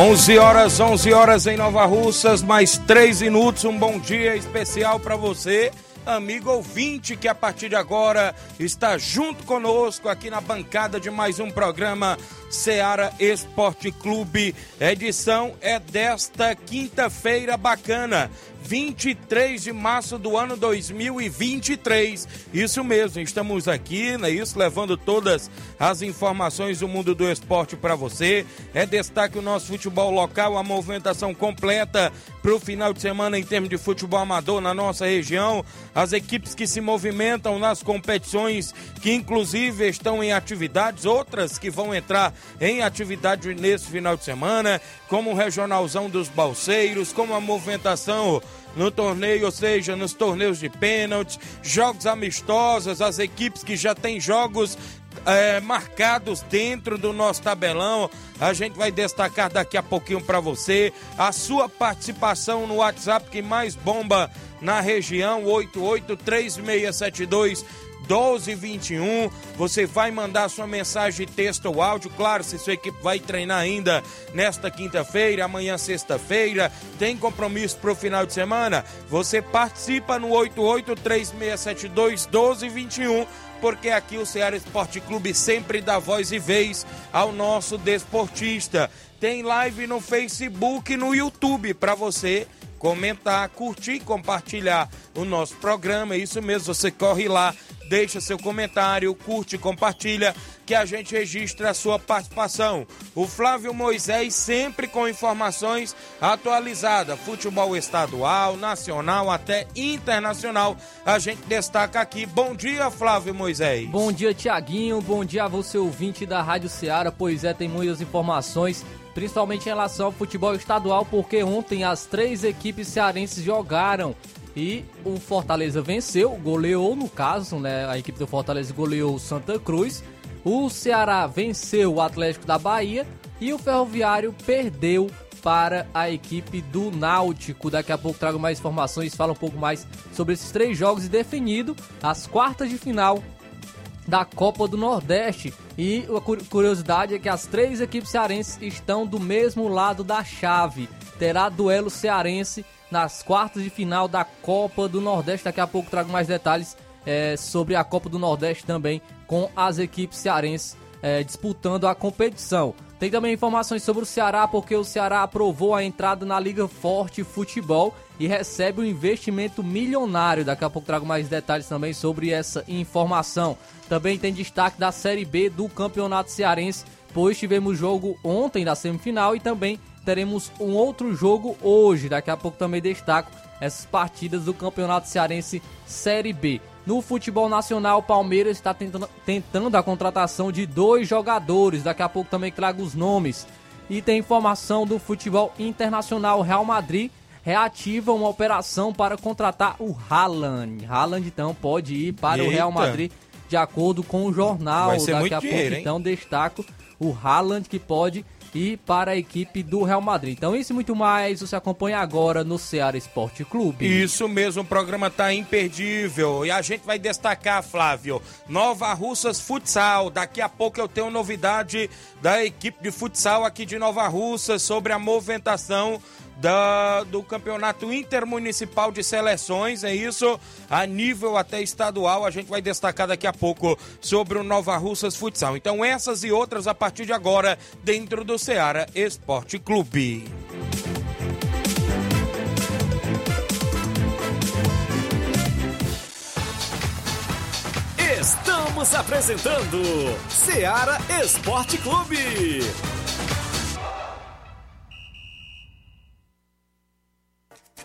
11 horas, 11 horas em Nova Russas, mais 3 minutos. Um bom dia especial para você, amigo ouvinte, que a partir de agora está junto conosco aqui na bancada de mais um programa Seara Esporte Clube. Edição é desta quinta-feira bacana. 23 de março do ano 2023. Isso mesmo, estamos aqui, né, isso levando todas as informações do mundo do esporte para você. É destaque o nosso futebol local, a movimentação completa para o final de semana em termos de futebol amador na nossa região. As equipes que se movimentam nas competições, que inclusive estão em atividades, outras que vão entrar em atividade nesse final de semana, como o Regionalzão dos Balseiros, como a movimentação no torneio, ou seja, nos torneios de pênalti, jogos amistosos, as equipes que já têm jogos é, marcados dentro do nosso tabelão. A gente vai destacar daqui a pouquinho para você a sua participação no WhatsApp que mais bomba na região 883672 1221. Você vai mandar sua mensagem, texto ou áudio. Claro, se sua equipe vai treinar ainda nesta quinta-feira, amanhã, sexta-feira, tem compromisso para o final de semana, você participa no 883672 1221 porque aqui o Ceará Esporte Clube sempre dá voz e vez ao nosso desportista. Tem live no Facebook e no YouTube para você comentar, curtir compartilhar o nosso programa. Isso mesmo, você corre lá deixa seu comentário, curte, compartilha, que a gente registra a sua participação. O Flávio Moisés sempre com informações atualizadas, futebol estadual, nacional, até internacional. A gente destaca aqui. Bom dia, Flávio Moisés. Bom dia, Tiaguinho. Bom dia a você, ouvinte da Rádio Ceará. Pois é, tem muitas informações principalmente em relação ao futebol estadual, porque ontem as três equipes cearenses jogaram e o Fortaleza venceu, goleou no caso, né? A equipe do Fortaleza goleou o Santa Cruz. O Ceará venceu o Atlético da Bahia e o Ferroviário perdeu para a equipe do Náutico. Daqui a pouco trago mais informações, fala um pouco mais sobre esses três jogos e definido as quartas de final da Copa do Nordeste. E a curiosidade é que as três equipes cearenses estão do mesmo lado da chave. Terá duelo cearense nas quartas de final da Copa do Nordeste. Daqui a pouco trago mais detalhes é, sobre a Copa do Nordeste também com as equipes cearenses é, disputando a competição. Tem também informações sobre o Ceará, porque o Ceará aprovou a entrada na Liga Forte Futebol e recebe um investimento milionário. Daqui a pouco trago mais detalhes também sobre essa informação. Também tem destaque da Série B do Campeonato Cearense, pois tivemos jogo ontem da semifinal e também teremos um outro jogo hoje. Daqui a pouco também destaco essas partidas do Campeonato Cearense Série B. No futebol nacional, Palmeiras está tentando, tentando a contratação de dois jogadores. Daqui a pouco também trago os nomes. E tem informação do futebol internacional. Real Madrid reativa uma operação para contratar o Haaland. Haaland então pode ir para Eita. o Real Madrid de acordo com o jornal. Daqui a pouco dinheiro, então destaco o Haaland que pode e para a equipe do Real Madrid. Então, isso e muito mais você acompanha agora no Ceará Esporte Clube. Isso mesmo, o programa está imperdível. E a gente vai destacar, Flávio, Nova Russas Futsal. Daqui a pouco eu tenho novidade da equipe de futsal aqui de Nova Russas sobre a movimentação da, do Campeonato Intermunicipal de Seleções, é isso? A nível até estadual, a gente vai destacar daqui a pouco sobre o Nova Russas Futsal. Então, essas e outras a partir de agora, dentro do Ceará Esporte Clube. Estamos apresentando Ceará Esporte Clube.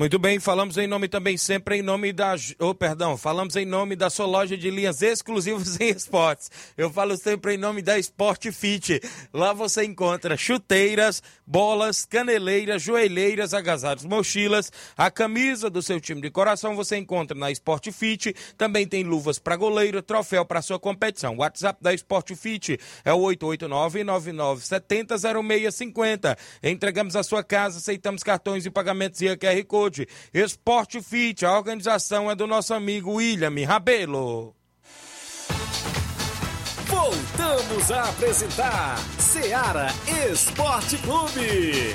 Muito bem, falamos em nome também sempre em nome da, oh, perdão, falamos em nome da sua loja de linhas exclusivas em esportes. Eu falo sempre em nome da Sport Fit. Lá você encontra chuteiras, bolas, caneleiras, joelheiras, agasalhos, mochilas, a camisa do seu time de coração você encontra na Sport Fit. Também tem luvas para goleiro, troféu para sua competição. O WhatsApp da Sport Fit é o 889-9970-0650. Entregamos a sua casa, aceitamos cartões e pagamentos via QR Code Saúde. Esporte Fit, a organização é do nosso amigo William Rabelo. Voltamos a apresentar Seara Esporte Clube.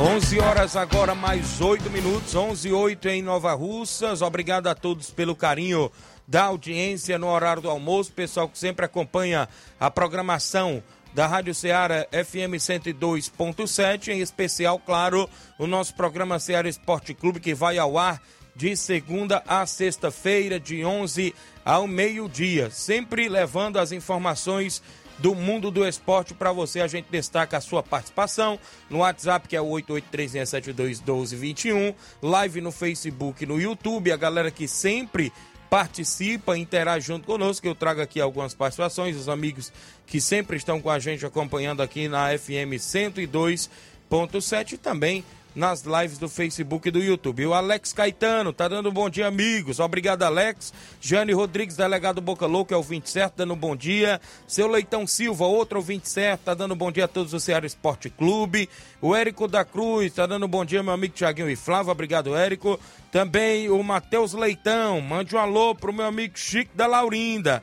11 horas agora, mais 8 minutos, 11 e 8 em Nova Russas. Obrigado a todos pelo carinho da audiência no horário do almoço, pessoal que sempre acompanha a programação da Rádio Ceará FM 102.7, em especial, claro, o nosso programa Ceará Esporte Clube que vai ao ar de segunda a sexta-feira, de 11 ao meio-dia, sempre levando as informações do mundo do esporte para você. A gente destaca a sua participação no WhatsApp, que é o 8836721221, live no Facebook, no YouTube, a galera que sempre participa, interage junto conosco. Eu trago aqui algumas participações, os amigos que sempre estão com a gente acompanhando aqui na FM 102.7 e também nas lives do Facebook e do YouTube. O Alex Caetano tá dando um bom dia, amigos. Obrigado, Alex. Jane Rodrigues, delegado Boca Louca, é o 20 certo, dando um bom dia. Seu Leitão Silva, outro 20 certo, tá dando um bom dia a todos do Ceará Esporte Clube. O Érico da Cruz, tá dando um bom dia, meu amigo Tiaguinho e Flávio. Obrigado, Érico. Também o Matheus Leitão, mande um alô pro meu amigo Chico da Laurinda.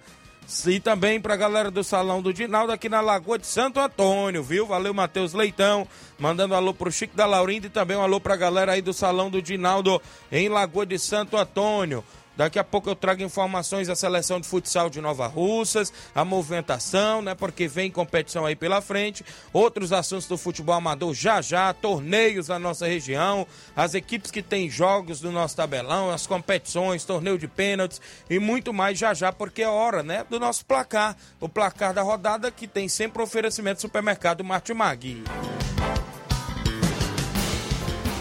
E também para a galera do Salão do Dinaldo aqui na Lagoa de Santo Antônio, viu? Valeu, Matheus Leitão. Mandando um alô pro Chico da Laurinda e também um alô para a galera aí do Salão do Dinaldo em Lagoa de Santo Antônio. Daqui a pouco eu trago informações da seleção de futsal de Nova Russas, a movimentação, né? Porque vem competição aí pela frente. Outros assuntos do futebol amador já já, torneios na nossa região, as equipes que têm jogos do nosso tabelão, as competições, torneio de pênaltis e muito mais já já, porque é hora, né? Do nosso placar, o placar da rodada que tem sempre oferecimento do supermercado Martimag.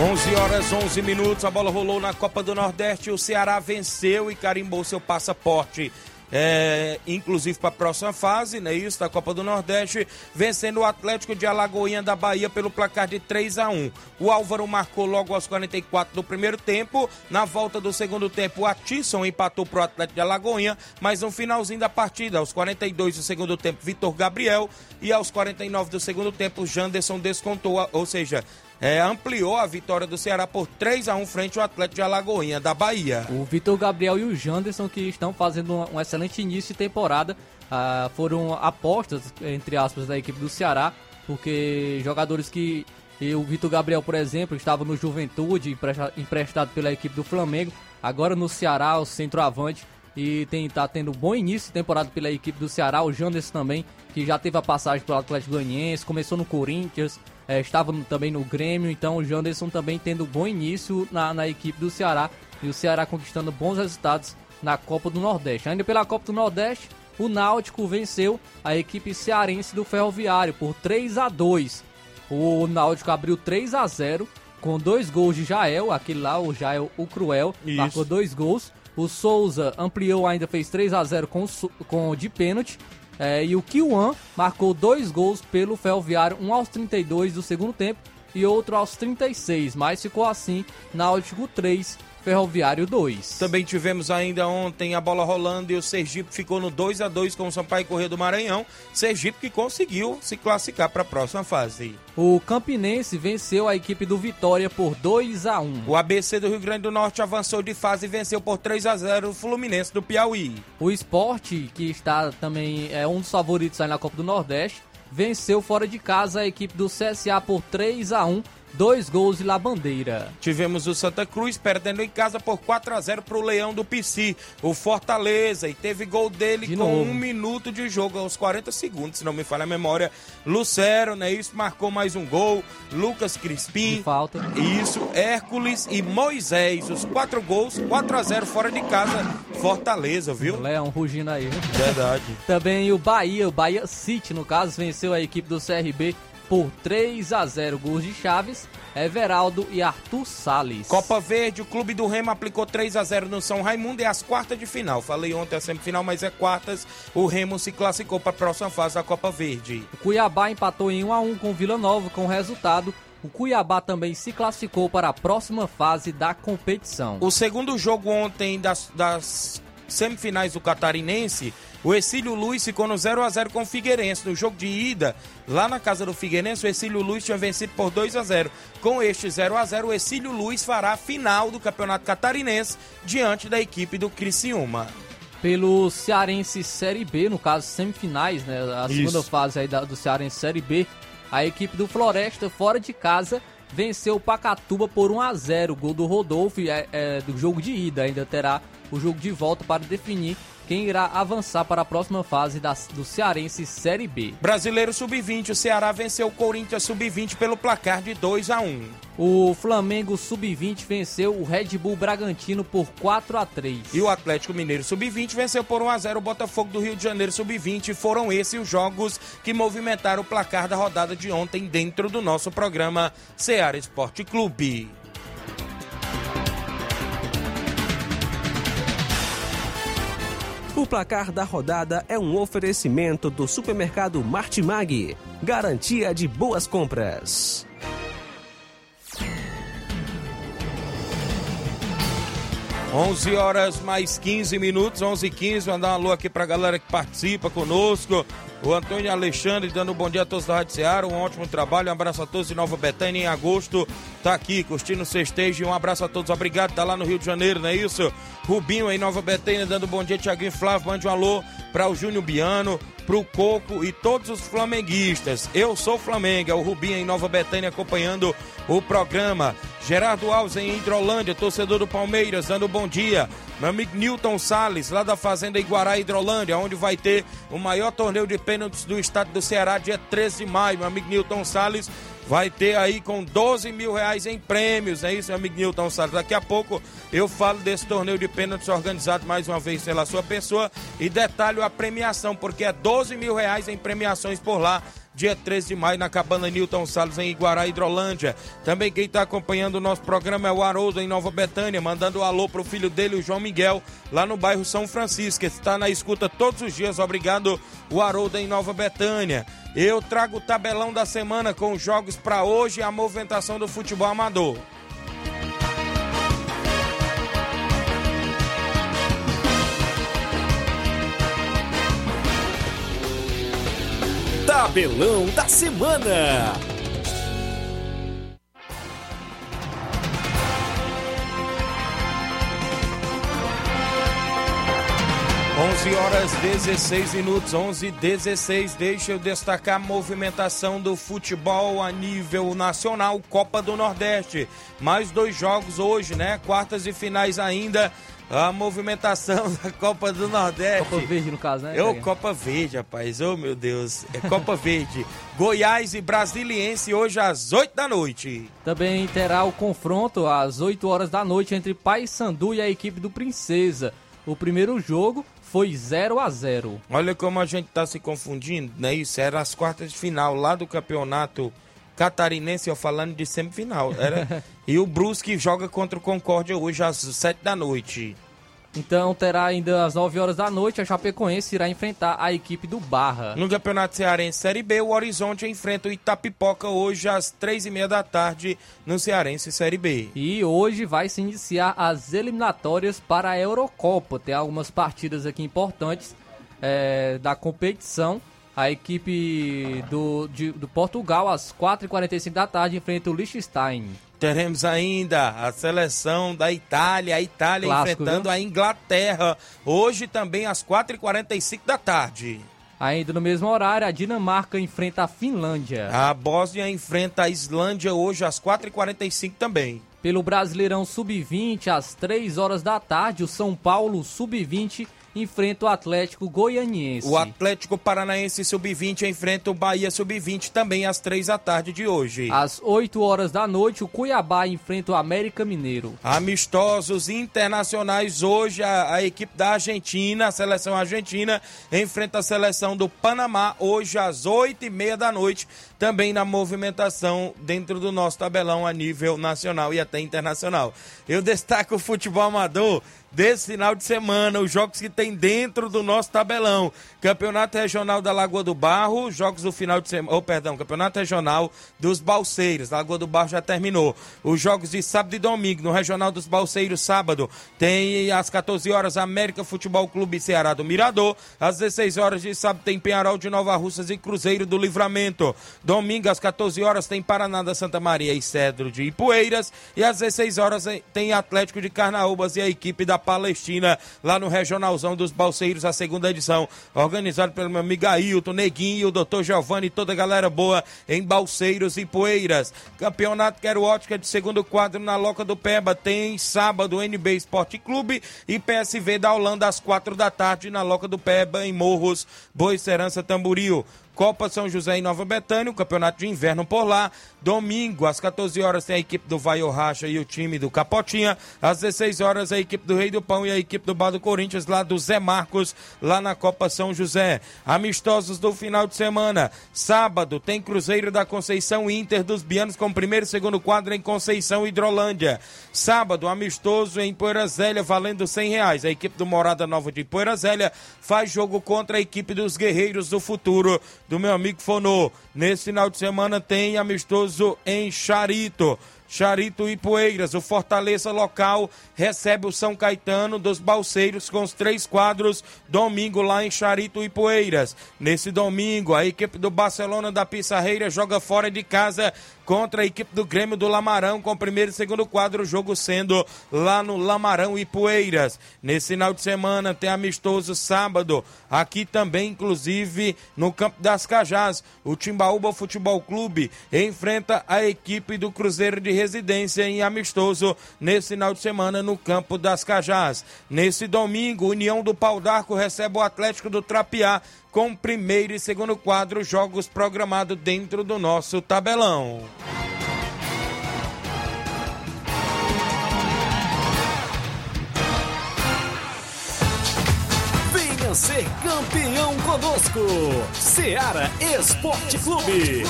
11 horas 11 minutos, a bola rolou na Copa do Nordeste, o Ceará venceu e carimbou seu passaporte. É, inclusive para a próxima fase, né, isso, da Copa do Nordeste, vencendo o Atlético de Alagoinha da Bahia pelo placar de 3 a 1 O Álvaro marcou logo aos 44 do primeiro tempo. Na volta do segundo tempo, o Atisson empatou para o Atlético de Alagoinha, mas no finalzinho da partida, aos 42 do segundo tempo, Vitor Gabriel e aos 49 do segundo tempo, Janderson descontou, ou seja, é, ampliou a vitória do Ceará por 3 a 1 frente ao Atlético de Alagoinha, da Bahia. O Vitor Gabriel e o Janderson, que estão fazendo um excelente início de temporada, ah, foram apostas, entre aspas, da equipe do Ceará, porque jogadores que. O Vitor Gabriel, por exemplo, estava no Juventude, emprestado pela equipe do Flamengo, agora no Ceará, o centroavante e tem, tá tendo bom início de temporada pela equipe do Ceará. O Janderson também, que já teve a passagem pelo Atlético Goianiense, começou no Corinthians, é, estava também no Grêmio, então o Janderson também tendo bom início na, na equipe do Ceará e o Ceará conquistando bons resultados na Copa do Nordeste. Ainda pela Copa do Nordeste, o Náutico venceu a equipe cearense do Ferroviário por 3 a 2. O Náutico abriu 3 a 0 com dois gols de Jael, aquele lá, o Jael, o Cruel, Isso. marcou dois gols. O Souza ampliou ainda, fez 3 a 0 com, com de pênalti. É, e o Kiwan marcou dois gols pelo Ferroviário, um aos 32 do segundo tempo e outro aos 36, mas ficou assim, Náutico 3, Ferroviário 2. Também tivemos ainda ontem a bola rolando e o Sergipe ficou no 2 a 2 com o Sampaio Corrêa do Maranhão. Sergipe que conseguiu se classificar para a próxima fase. O Campinense venceu a equipe do Vitória por 2 a 1. O ABC do Rio Grande do Norte avançou de fase e venceu por 3 a 0 o Fluminense do Piauí. O Esporte, que está também é um dos favoritos aí na Copa do Nordeste, venceu fora de casa a equipe do CSA por 3 a 1 dois gols de La Bandeira. Tivemos o Santa Cruz perdendo em casa por 4 a 0 para o Leão do PC, o Fortaleza, e teve gol dele De com novo. um minuto de jogo, aos 40 segundos, se não me falha a memória. Lucero, né? Isso marcou mais um gol. Lucas De Crispim. falta. Isso, Hércules e Moisés, os quatro gols, 4 a 0 fora de casa, Fortaleza, viu? Leão rugindo aí. Verdade. Também o Bahia, o Bahia City, no caso, venceu a equipe do CRB por 3 a 0 gols de Chaves, Everaldo e Arthur Salles. Copa Verde, o Clube do Remo aplicou 3 a 0 no São Raimundo e as quartas de final. Falei ontem a semifinal, mas é quartas. O Remo se classificou para a próxima fase da Copa Verde. O Cuiabá empatou em 1 a 1 com o Vila Nova com o resultado. O Cuiabá também se classificou para a próxima fase da competição. O segundo jogo ontem das, das semifinais do Catarinense, o Exílio Luiz ficou no 0 a 0 com o Figueirense. No jogo de ida, lá na casa do Figueirense, o Exílio Luiz tinha vencido por 2 a 0 Com este 0 a 0 o Exílio Luiz fará a final do Campeonato Catarinense diante da equipe do Criciúma. Pelo Cearense Série B, no caso semifinais, né? A Isso. segunda fase aí do Cearense Série B, a equipe do Floresta, fora de casa, venceu o Pacatuba por 1 a 0 Gol do Rodolfo é, é, do jogo de ida. Ainda terá o jogo de volta para definir quem irá avançar para a próxima fase da- do Cearense Série B. Brasileiro Sub-20, o Ceará venceu o Corinthians Sub-20 pelo placar de 2 a 1 O Flamengo Sub-20 venceu o Red Bull Bragantino por 4 a 3 E o Atlético Mineiro Sub-20 venceu por 1 a 0 o Botafogo do Rio de Janeiro Sub-20. Foram esses os jogos que movimentaram o placar da rodada de ontem dentro do nosso programa Ceará Esporte Clube. O placar da rodada é um oferecimento do supermercado Martimag. Garantia de boas compras. Onze horas mais 15 minutos, 11 e 15. Mandar um alô aqui pra galera que participa conosco. O Antônio Alexandre dando um bom dia a todos da Rádio Ceará. Um ótimo trabalho. Um abraço a todos de Nova Betânia em agosto. Tá aqui curtindo o sextejo. Um abraço a todos. Obrigado. Tá lá no Rio de Janeiro, não é isso? Rubinho em Nova Betânia dando um bom dia. Tiaguinho Flávio, mande um alô para o Júnior Biano, pro Coco e todos os flamenguistas. Eu sou Flamengo, é o Rubinho em Nova Betânia acompanhando o programa. Gerardo Alves em Hidrolândia, torcedor do Palmeiras, dando um bom dia. Meu amigo Newton Salles, lá da Fazenda Iguará, Hidrolândia, onde vai ter o maior torneio de pênaltis do estado do Ceará, dia 13 de maio. Meu amigo Newton Salles vai ter aí com 12 mil reais em prêmios, é isso, meu amigo Newton Salles. Daqui a pouco eu falo desse torneio de pênaltis organizado mais uma vez pela sua pessoa e detalho a premiação, porque é 12 mil reais em premiações por lá. Dia 13 de maio, na cabana Newton Salles, em Iguará, Hidrolândia. Também quem está acompanhando o nosso programa é o Haroldo, em Nova Betânia, mandando um alô pro filho dele, o João Miguel, lá no bairro São Francisco. Está na escuta todos os dias. Obrigado, o Haroldo, em Nova Betânia. Eu trago o tabelão da semana com os jogos para hoje e a movimentação do futebol amador. Tabelão da semana. 11 horas 16 minutos, 11 16. Deixa eu destacar a movimentação do futebol a nível nacional, Copa do Nordeste. Mais dois jogos hoje, né? Quartas e finais ainda. A movimentação da Copa do Nordeste. Copa Verde, no caso, né? Eu, Copa Verde, rapaz. Oh, meu Deus. É Copa Verde. Goiás e Brasiliense hoje às 8 da noite. Também terá o confronto às 8 horas da noite entre Paysandu e a equipe do Princesa. O primeiro jogo foi 0 a 0 Olha como a gente tá se confundindo, né? Isso era as quartas de final lá do campeonato catarinense, eu falando de semifinal. Era... e o Brusque joga contra o Concórdia hoje às 7 da noite. Então terá ainda às 9 horas da noite, a Chapecoense irá enfrentar a equipe do Barra. No Campeonato Cearense Série B, o Horizonte enfrenta o Itapipoca hoje às 3 e meia da tarde no Cearense Série B. E hoje vai se iniciar as eliminatórias para a Eurocopa. Tem algumas partidas aqui importantes é, da competição. A equipe do, de, do Portugal, às 4h45 da tarde, enfrenta o Liechtenstein. Teremos ainda a seleção da Itália, a Itália Clássico, enfrentando viu? a Inglaterra, hoje também às 4h45 da tarde. Ainda no mesmo horário, a Dinamarca enfrenta a Finlândia. A Bósnia enfrenta a Islândia hoje às 4h45 também. Pelo Brasileirão Sub-20, às 3 horas da tarde, o São Paulo Sub-20 enfrenta o Atlético Goianiense. O Atlético Paranaense Sub-20 enfrenta o Bahia Sub-20 também às três da tarde de hoje. Às 8 horas da noite, o Cuiabá enfrenta o América Mineiro. Amistosos internacionais hoje, a, a equipe da Argentina, a seleção argentina, enfrenta a seleção do Panamá hoje às oito e meia da noite, também na movimentação dentro do nosso tabelão a nível nacional e até internacional. Eu destaco o futebol amador desse final de semana, os jogos que tem dentro do nosso tabelão. Campeonato Regional da Lagoa do Barro, jogos do final de semana, oh, perdão, Campeonato Regional dos Balseiros, Lagoa do Barro já terminou. Os jogos de sábado e domingo, no Regional dos Balseiros, sábado, tem às 14 horas América Futebol Clube Ceará do Mirador, às 16 horas de sábado tem Penharol de Nova Russas e Cruzeiro do Livramento. Domingo às 14 horas tem Paraná da Santa Maria e Cedro de Ipueiras e às 16 horas tem Atlético de Carnaúbas e a equipe da Palestina lá no Regionalzão dos Balseiros, a segunda edição, organizado pelo meu amigo Ailton, Neguinho, o doutor Giovanni e toda a galera boa em Balseiros e Poeiras. Campeonato Quero Ótica de segundo quadro na Loca do Peba tem sábado NB Esporte Clube e PSV da Holanda às quatro da tarde na Loca do Peba em Morros, Boa Serança Tamboril. Copa São José em Nova Betânia, o campeonato de inverno por lá. Domingo, às 14 horas, tem a equipe do Vai Racha e o time do Capotinha. Às 16 horas, a equipe do Rei do Pão e a equipe do Bar do Corinthians, lá do Zé Marcos, lá na Copa São José. Amistosos do final de semana. Sábado, tem Cruzeiro da Conceição Inter dos Bianos com primeiro e segundo quadro em Conceição Hidrolândia. Sábado, amistoso em Poeira Zélia, valendo 100 reais. A equipe do Morada Nova de Poeira Zélia faz jogo contra a equipe dos Guerreiros do Futuro do meu amigo Fonô. Nesse final de semana tem amistoso em Charito. Charito e Poeiras, o Fortaleza local recebe o São Caetano dos Balseiros com os três quadros domingo lá em Charito e Poeiras. Nesse domingo, a equipe do Barcelona da Pissarreira joga fora de casa contra a equipe do Grêmio do Lamarão, com o primeiro e segundo quadro, o jogo sendo lá no Lamarão e Poeiras. Nesse final de semana tem amistoso sábado, aqui também, inclusive, no Campo das Cajás. O Timbaúba Futebol Clube enfrenta a equipe do Cruzeiro de Residência em amistoso nesse final de semana no Campo das Cajás. Nesse domingo, União do Pau d'Arco recebe o Atlético do Trapiá com primeiro e segundo quadro, jogos programados dentro do nosso tabelão. Venha ser campeão conosco, Seara Esporte Clube.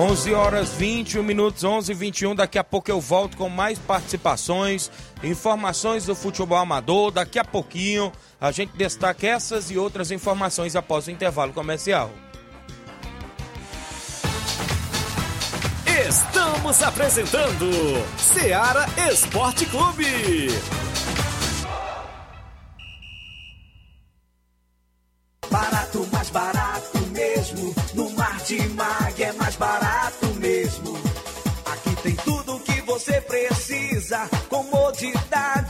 11 horas 21 minutos, 11 e 21. Daqui a pouco eu volto com mais participações, informações do futebol amador. Daqui a pouquinho a gente destaca essas e outras informações após o intervalo comercial. Estamos apresentando Seara Esporte Clube. Barato, mais barato mesmo. No Mar de Mag precisa.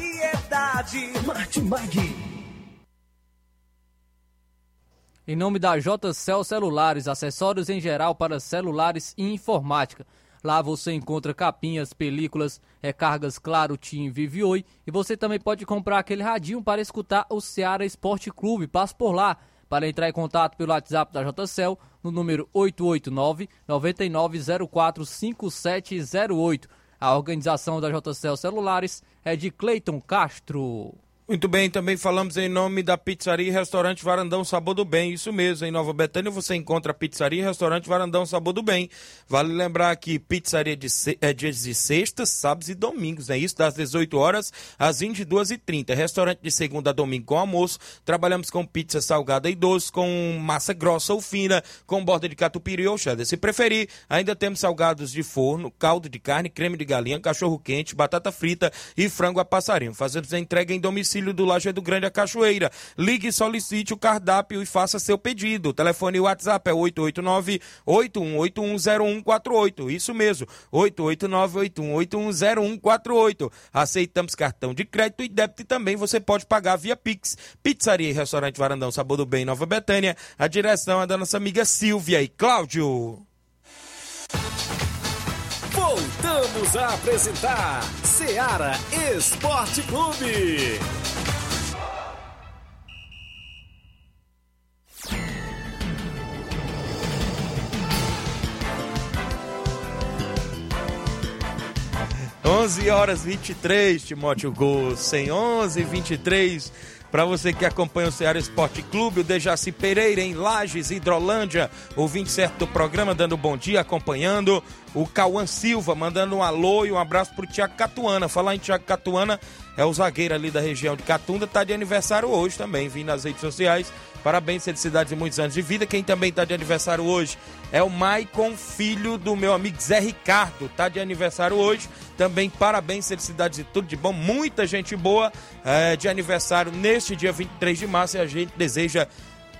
Variedade. Martimag. Em nome da JCL Celulares, acessórios em geral para celulares e informática. Lá você encontra capinhas, películas, recargas Claro, TIM, Vive Oi e você também pode comprar aquele radinho para escutar o Ceará Esporte Clube. Passe por lá para entrar em contato pelo WhatsApp da JCL no número 889 9904 5708. A organização da JCL Celulares é de Cleiton Castro. Muito bem, também falamos em nome da Pizzaria e Restaurante Varandão Sabor do Bem. Isso mesmo, em Nova Betânia você encontra Pizzaria e Restaurante Varandão Sabor do Bem. Vale lembrar que pizzaria de é dias de sextas, sábados e domingos, é isso? Das 18 horas às 22h30. Restaurante de segunda a domingo com almoço. Trabalhamos com pizza salgada e doce, com massa grossa ou fina, com borda de catupiry ou cheddar. Se preferir, ainda temos salgados de forno, caldo de carne, creme de galinha, cachorro quente, batata frita e frango a passarinho. Fazemos a entrega em domicílio do Lajeado Grande a Cachoeira. Ligue e solicite o cardápio e faça seu pedido. Telefone e WhatsApp é 889-81810148. Isso mesmo, 889-81810148. Aceitamos cartão de crédito e débito e também você pode pagar via Pix. Pizzaria e Restaurante Varandão Sabor do Bem, Nova Betânia. A direção é da nossa amiga Silvia e Cláudio. Voltamos a apresentar Seara Esporte Clube. Onze horas 23, Timóteo Gol, sem 11 23 para você que acompanha o Ceará Esporte Clube, o Dejaci Pereira em Lages, Hidrolândia, ouvinte certo do programa, dando bom dia, acompanhando. O Cauã Silva, mandando um alô e um abraço pro Tiago Catuana. Falar em Tiago Catuana, é o zagueiro ali da região de Catunda, tá de aniversário hoje também, vim nas redes sociais. Parabéns, felicidades e muitos anos de vida. Quem também tá de aniversário hoje é o Maicon, filho do meu amigo Zé Ricardo, tá de aniversário hoje. Também parabéns, felicidades e tudo de bom. Muita gente boa é, de aniversário neste dia 23 de março e a gente deseja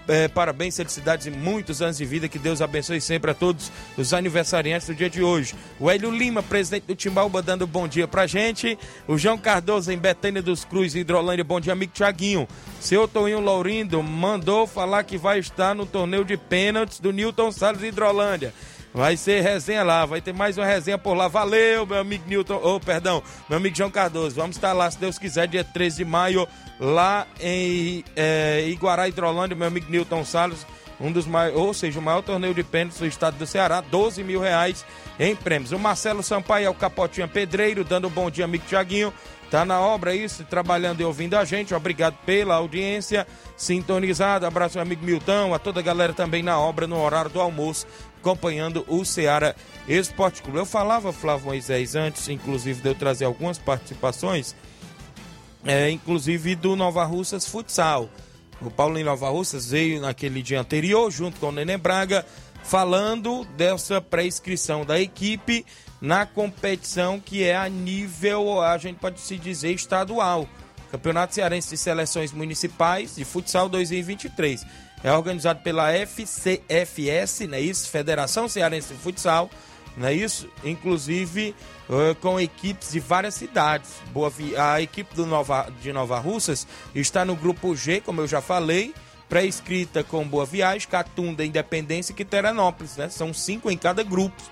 é, parabéns, felicidades e muitos anos de vida. Que Deus abençoe sempre a todos os aniversariantes do dia de hoje. O Hélio Lima, presidente do Timbaúba, dando bom dia pra gente. O João Cardoso, em Betânia dos Cruz, Hidrolândia. Bom dia, amigo Tiaguinho. Seu Toninho Lourindo mandou falar que vai estar no torneio de pênaltis do Newton Salles Hidrolândia. Vai ser resenha lá, vai ter mais uma resenha por lá. Valeu, meu amigo Newton, oh, perdão, meu amigo João Cardoso. Vamos estar lá, se Deus quiser, dia 13 de maio, lá em é, Iguará, Hidrolândia, meu amigo Newton Salles. Um dos maiores, ou seja, o maior torneio de pênaltis do estado do Ceará, 12 mil reais em prêmios. O Marcelo Sampaio é o Capotinha Pedreiro, dando um bom dia, amigo Tiaguinho. Tá na obra isso, trabalhando e ouvindo a gente. Obrigado pela audiência sintonizada. Abraço ao amigo Milton, a toda a galera também na obra, no horário do almoço, acompanhando o Ceará Esporte Clube. Eu falava, Flávio Moisés, antes, inclusive, de eu trazer algumas participações, é, inclusive do Nova Russas Futsal. O Paulinho Nova Russas veio naquele dia anterior, junto com o Nenê Braga, falando dessa pré-inscrição da equipe na competição que é a nível, a gente pode se dizer, estadual. Campeonato Cearense de Seleções Municipais de Futsal 2023. É organizado pela FCFS, não é isso? Federação Cearense de Futsal, não é isso? Inclusive uh, com equipes de várias cidades. Boa a equipe do Nova, de Nova Russas está no grupo G, como eu já falei, pré-escrita com Boa Viagem, Catunda, Independência e Quiteranópolis, né? São cinco em cada grupo.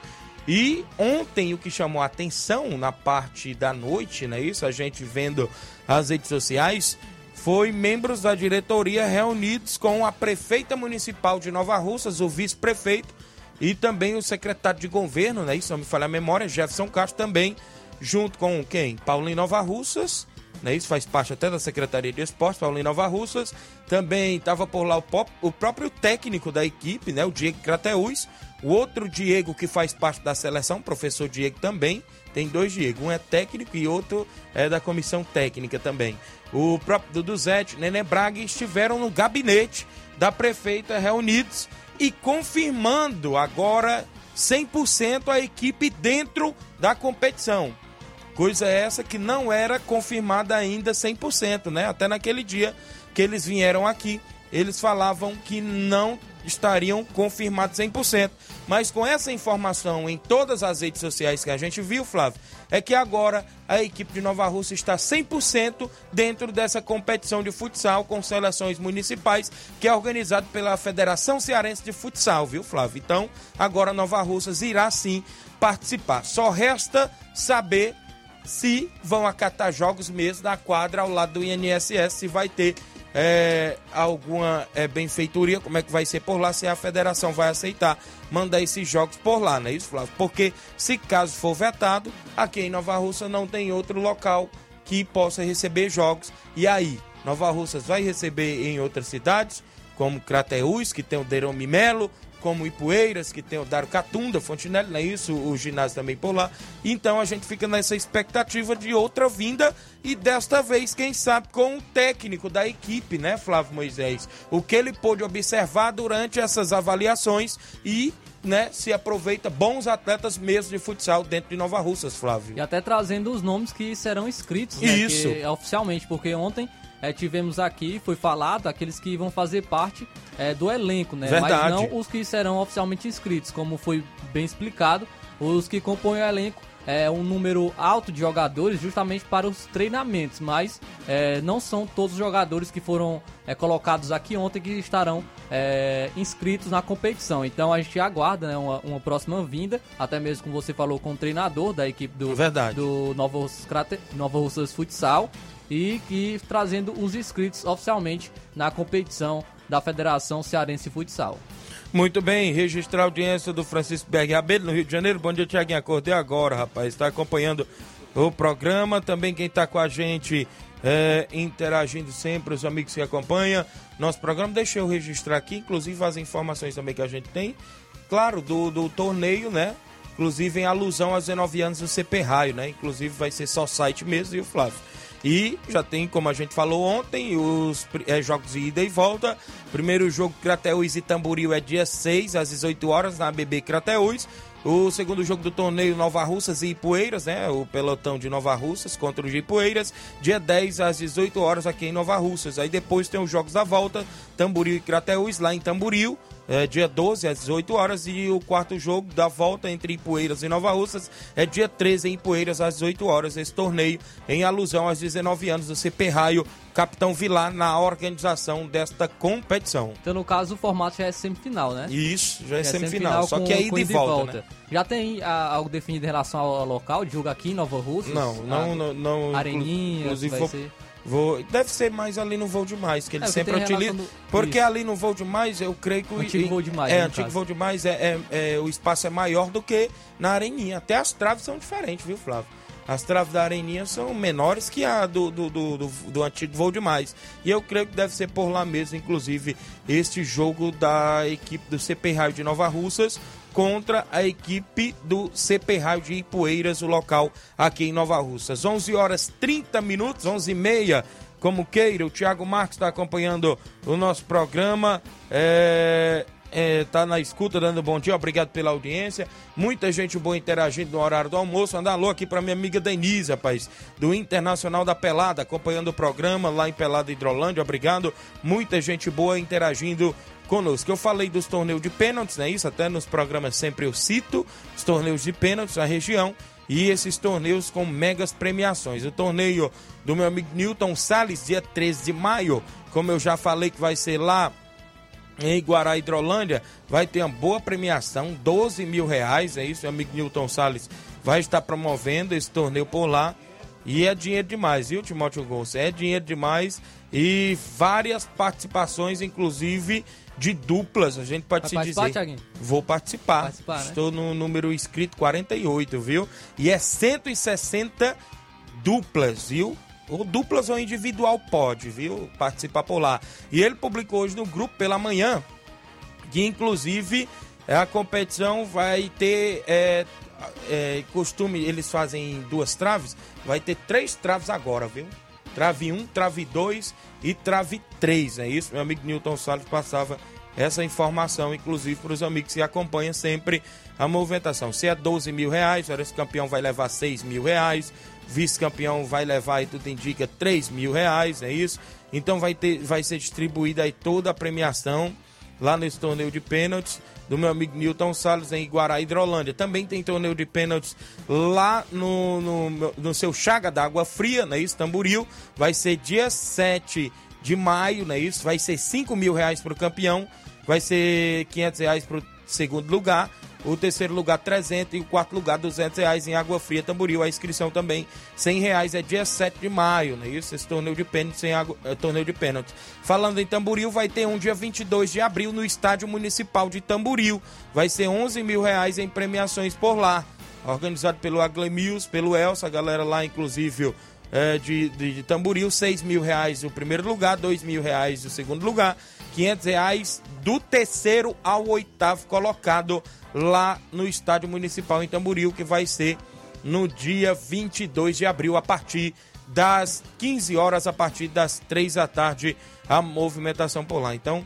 E ontem o que chamou a atenção na parte da noite, não é isso? A gente vendo as redes sociais, foi membros da diretoria reunidos com a prefeita municipal de Nova Russas, o vice-prefeito e também o secretário de governo, né? Isso não me falha a memória, Jefferson Castro também, junto com quem? Paulinho Nova Russas né? Isso faz parte até da Secretaria de Esportes, Paulo em Nova Russas. Também estava por lá o, pop, o, próprio técnico da equipe, né? O Diego Crateus. O outro Diego que faz parte da seleção, professor Diego também. Tem dois Diego, um é técnico e outro é da comissão técnica também. O próprio Dudu Zete, Nenê Braga estiveram no gabinete da prefeita reunidos e confirmando agora 100% a equipe dentro da competição. Coisa essa que não era confirmada ainda 100%, né? Até naquele dia que eles vieram aqui, eles falavam que não estariam confirmados 100%. Mas com essa informação em todas as redes sociais que a gente viu, Flávio, é que agora a equipe de Nova Rússia está 100% dentro dessa competição de futsal com seleções municipais, que é organizado pela Federação Cearense de Futsal, viu, Flávio? Então, agora Nova Russas irá sim participar. Só resta saber se vão acatar jogos mesmo na quadra ao lado do INSS, se vai ter é, alguma é, benfeitoria, como é que vai ser por lá, se a federação vai aceitar mandar esses jogos por lá, não é isso, Flávio? Porque se caso for vetado, aqui em Nova Russa não tem outro local que possa receber jogos. E aí, Nova Russas vai receber em outras cidades, como Crateús, que tem o Derome Melo, como Ipueiras, que tem o Dário Catunda, Fontenelle, não é isso? O ginásio também por lá. Então a gente fica nessa expectativa de outra vinda e desta vez, quem sabe, com o técnico da equipe, né, Flávio Moisés? O que ele pôde observar durante essas avaliações e né, se aproveita bons atletas mesmo de futsal dentro de Nova Russas, Flávio. E até trazendo os nomes que serão inscritos, né, Isso. que, oficialmente, porque ontem é, tivemos aqui, foi falado, aqueles que vão fazer parte é, do elenco, né? Verdade. Mas não os que serão oficialmente inscritos, como foi bem explicado. Os que compõem o elenco é um número alto de jogadores justamente para os treinamentos, mas é, não são todos os jogadores que foram é, colocados aqui ontem que estarão é, inscritos na competição. Então a gente aguarda né, uma, uma, próxima vinda, até mesmo como você falou com o treinador da equipe do, Verdade. do Nova Russas, Nova Russas Futsal e que trazendo os inscritos oficialmente na competição da Federação Cearense Futsal. Muito bem, registrar a audiência do Francisco Berg no Rio de Janeiro. Bom dia, Tiaguinho. Acordei agora, rapaz. Está acompanhando o programa. Também quem está com a gente é, interagindo sempre, os amigos que acompanham nosso programa. Deixa eu registrar aqui, inclusive as informações também que a gente tem. Claro, do, do torneio, né? Inclusive em alusão aos 19 anos do CP Raio, né? Inclusive vai ser só site mesmo, viu, Flávio? E já tem, como a gente falou ontem, os é, jogos de ida e volta. Primeiro jogo Crateús e Tamboril é dia 6, às 18 horas, na BB Crateús. O segundo jogo do torneio Nova Russas e Ipueiras, né? O pelotão de Nova Russas contra o Ipueiras, dia 10 às 18 horas aqui em Nova Russas. Aí depois tem os jogos da volta, Tamboril e Crateús lá em Tamboril é, dia 12 às 18 horas e o quarto jogo da volta entre Ipueiras e Nova Russas é dia 13 em Ipueiras às 18 horas. Esse torneio em alusão aos 19 anos do CP Raio, Capitão Vilar, na organização desta competição. Então, no caso, o formato já é semifinal, né? Isso, já é, é semifinal, semifinal, só que aí de volta. volta. Né? Já tem a, ah, algo definido em relação ao local de jogo aqui em Nova Russas? Não, não, ah, não, não. Areninha, inclusive, vai ser... Vou, deve ser mais ali no voo demais, que ele é, sempre utiliza. Do... Porque Isso. ali no voo demais, eu creio que o. Antigo voo demais. É, antigo voo demais, é, é, é, o espaço é maior do que na areninha. Até as traves são diferentes, viu, Flávio? As traves da areninha são menores que a do, do, do, do, do antigo voo demais. E eu creio que deve ser por lá mesmo, inclusive, este jogo da equipe do CP Raio de Nova Russas contra a equipe do CP Raio de Ipueiras, o local aqui em Nova Russas. 11 horas 30 minutos, 11 e meia, como queira. O Thiago Marques está acompanhando o nosso programa. É, é, tá na escuta, dando bom dia, obrigado pela audiência. Muita gente boa interagindo no horário do almoço. Anda alô aqui para minha amiga Denise, rapaz, do Internacional da Pelada, acompanhando o programa lá em Pelada Hidrolândia, obrigado. Muita gente boa interagindo conosco. Eu falei dos torneios de pênaltis, né? Isso até nos programas sempre eu cito os torneios de pênaltis na região e esses torneios com megas premiações. O torneio do meu amigo Newton Salles, dia 13 de maio, como eu já falei que vai ser lá em Guará, Hidrolândia, vai ter uma boa premiação, 12 mil reais, é isso, meu amigo Newton Salles vai estar promovendo esse torneio por lá. E é dinheiro demais, viu, Timóteo Gonçalves? É dinheiro demais e várias participações, inclusive de duplas, a gente pode Vai se dizer. Thiaguinho? Vou participar. participar né? Estou no número inscrito 48, viu? E é 160 duplas, viu? ou duplas ou individual pode, viu? Participar por lá. E ele publicou hoje no grupo pela manhã que inclusive a competição vai ter é, é, costume, eles fazem duas traves, vai ter três traves agora, viu? Trave 1, um, trave 2 e trave 3, é isso? Meu amigo Newton Salles passava essa informação, inclusive para os amigos que acompanham sempre a movimentação. Se é 12 mil reais, esse campeão vai levar 6 mil reais, vice-campeão vai levar, e tudo indica, 3 mil reais, é isso? Então vai, ter, vai ser distribuída aí toda a premiação lá nesse torneio de pênaltis do meu amigo Newton Salles em Iguará, Hidrolândia. Também tem torneio de pênaltis lá no, no, no seu Chaga d'Água Fria, né? Isso, Tamboril. Vai ser dia 7 de maio, né? Isso, vai ser 5 mil reais para o campeão, vai ser 500 reais para o segundo lugar o terceiro lugar 300 e o quarto lugar 200 reais em Água Fria Tamboril. A inscrição também 100 reais é dia 7 de maio, né? Isso, esse torneio de pênalti sem água, é, torneio de pênalti. Falando em Tamboril, vai ter um dia 22 de abril no Estádio Municipal de Tamboril. Vai ser 11 mil reais em premiações por lá. Organizado pelo Aglemils, pelo Elsa, a galera lá, inclusive, é, de, de, de Tamboril, 6 mil reais o primeiro lugar, 2 mil reais o segundo lugar, 500 reais do terceiro ao oitavo colocado lá no Estádio Municipal em Tamboril, que vai ser no dia 22 de abril, a partir das 15 horas, a partir das 3 da tarde, a movimentação por lá. Então,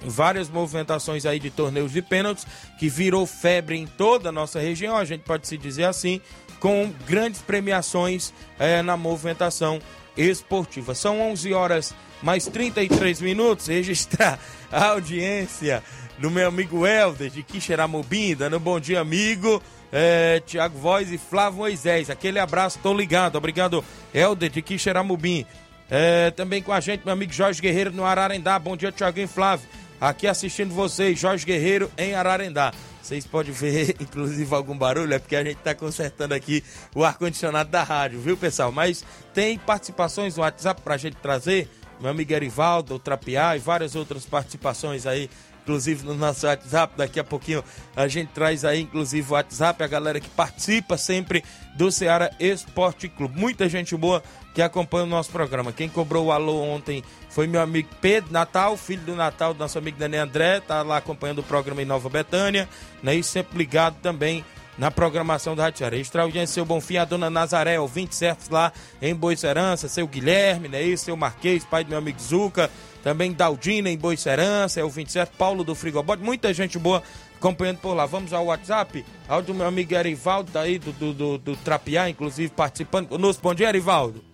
várias movimentações aí de torneios de pênaltis, que virou febre em toda a nossa região, a gente pode se dizer assim, com grandes premiações é, na movimentação esportiva. São 11 horas mais 33 minutos, registrar a audiência do meu amigo Helder de Quixeramobim, dando um bom dia, amigo. É, Tiago Voz e Flávio Moisés. Aquele abraço, tô ligado. Obrigado, Helder de Quixeramobim. É, também com a gente, meu amigo Jorge Guerreiro no Ararendá. Bom dia, Tiago e Flávio. Aqui assistindo vocês, Jorge Guerreiro em Ararendá. Vocês podem ver, inclusive, algum barulho, é porque a gente está consertando aqui o ar-condicionado da rádio, viu, pessoal? Mas tem participações no WhatsApp para a gente trazer. Meu amigo Erivaldo, o Trapiá e várias outras participações aí inclusive no nosso WhatsApp. Daqui a pouquinho a gente traz aí, inclusive, o WhatsApp, a galera que participa sempre do Ceará Esporte Clube. Muita gente boa que acompanha o nosso programa. Quem cobrou o alô ontem foi meu amigo Pedro Natal, filho do Natal do nosso amigo Daniel André, tá lá acompanhando o programa em Nova Betânia, né? E sempre ligado também na programação da Rádio Ceará. Extra audiência, seu Bonfim, a dona Nazaré, ouvinte certos lá em Boicerança, seu Guilherme, né? Isso, seu Marquês, pai do meu amigo Zuca, também Daldina em Boicerança, é o 27, Paulo do Frigobode, muita gente boa acompanhando por lá. Vamos ao WhatsApp, áudio do meu amigo Erivaldo, daí do, do, do, do Trapiá, inclusive participando conosco. Bom dia, Erivaldo.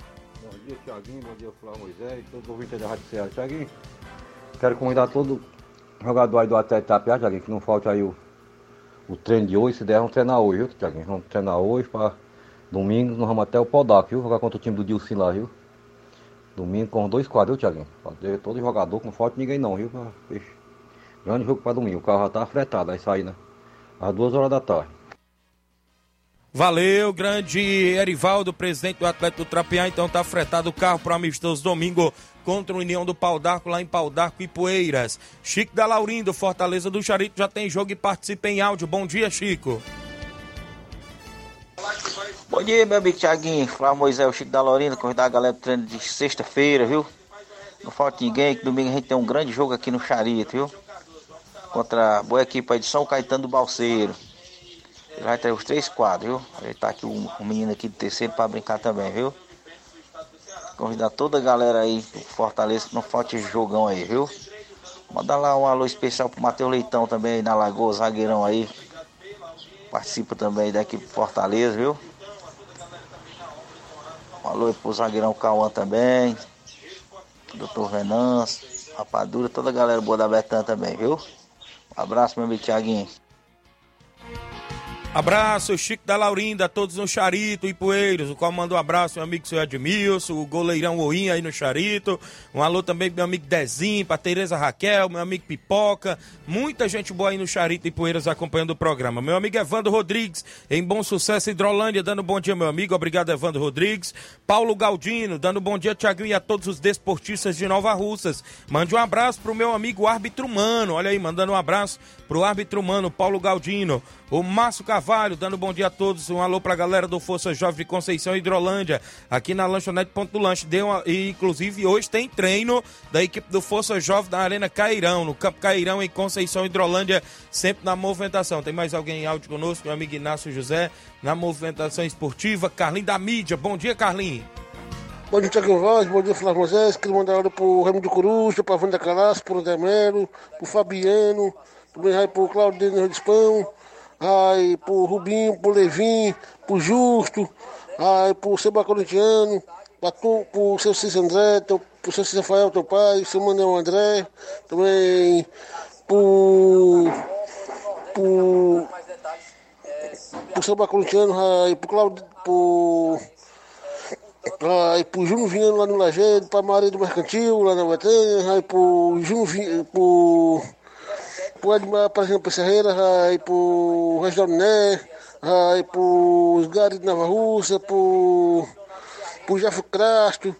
Dia, Tiaguinho, bom dia, Flávio Moisés, todos os ouvintes da Rádio Ceará. Tiaguinho, quero convidar todo jogador aí do Atlético Trapiá, Tiaguinho, que não falte aí o, o treino de hoje, se der, vamos treinar hoje, viu, Tiaguinho? Vamos treinar hoje para domingo, nós vamos até o Podac, viu? Jogar contra o time do Dilcim lá, viu? Domingo com dois quadros, viu, Thiaguinho? Todo jogador, não falta ninguém não, viu? Grande jogo para domingo. O carro já tá fretado, aí sair, né? Às duas horas da tarde. Valeu, grande Erivaldo, presidente do Atlético do Trapear. Então tá fretado o carro para amistoso domingo contra o União do Pau d'Arco, lá em Pau d'Arco e Poeiras. Chico da Laurindo, Fortaleza do Charito, já tem jogo e participa em áudio. Bom dia, Chico. Bom dia, meu amigo Thiaguinho. Flávio Moisés, o Chico da Lorinda, convidar a galera do treino de sexta-feira, viu? Não falta ninguém, que domingo a gente tem um grande jogo aqui no Charito, viu? Contra a boa equipe aí de São Caetano do Balseiro. Vai ter os três quadros, viu? Ele tá aqui um menino aqui do terceiro para brincar também, viu? Convidar toda a galera aí do Fortaleza não falte jogão aí, viu? Manda lá um alô especial pro Matheus Leitão também aí na Lagoa, zagueirão aí. Participa também da equipe Fortaleza, viu? Um alô pro zagueirão Cauã também. Doutor Renan, Rapadura, toda a galera boa da Betã também, viu? Um abraço, meu amigo Thiaguinho. Abraço, Chico da Laurinda, todos no Charito e Poeiros. O qual manda um abraço, meu amigo seu Edmilson, o goleirão Oinha aí no Charito. Um alô também pro meu amigo Dezinho, pra Tereza Raquel, meu amigo Pipoca. Muita gente boa aí no Charito e Poeiras acompanhando o programa. Meu amigo Evandro Rodrigues, em Bom Sucesso, Hidrolândia, dando bom dia, meu amigo. Obrigado, Evandro Rodrigues. Paulo Galdino, dando bom dia, Tiaguinho, e a todos os desportistas de Nova Russas. Mande um abraço pro meu amigo árbitro humano. Olha aí, mandando um abraço pro árbitro humano, Paulo Galdino. O Márcio Carvalho dando bom dia a todos. Um alô pra galera do Força Jovem de Conceição Hidrolândia, aqui na lanchonete Ponto do Lanche. Deu uma, e, inclusive, hoje tem treino da equipe do Força Jovem da Arena Cairão, no Campo Cairão, em Conceição Hidrolândia, sempre na movimentação. Tem mais alguém em áudio conosco? Meu amigo Inácio José, na movimentação esportiva. Carlinho da mídia. Bom dia, Carlinho. Bom dia, Tiago Vaz, bom dia, Flávio Moisés. Queria mandar hora pro Raimundo Coruja, pra Wanda Calaço, pro Demero, pro Fabiano, também aí pro Claudio de Pão, aí pro Rubinho, pro Levin, pro Justo, aí pro Seba Corintiano, pra tu, pro seu Cícero André, teu, pro seu Cícero Rafael, teu pai, seu Manuel André, também pro. pro. pro Seba Corintiano, aí pro Claudio. pro aí pro Júnior Viano lá no Lajeado, pra Maria do Mercantil lá na Betânia, aí pro Júnior Viano, pro, pro Edmar Prazinho Serreira, aí pro Reginaldo Né, aí pro Gary de Nova Russa, pro, pro Jafo Crasto,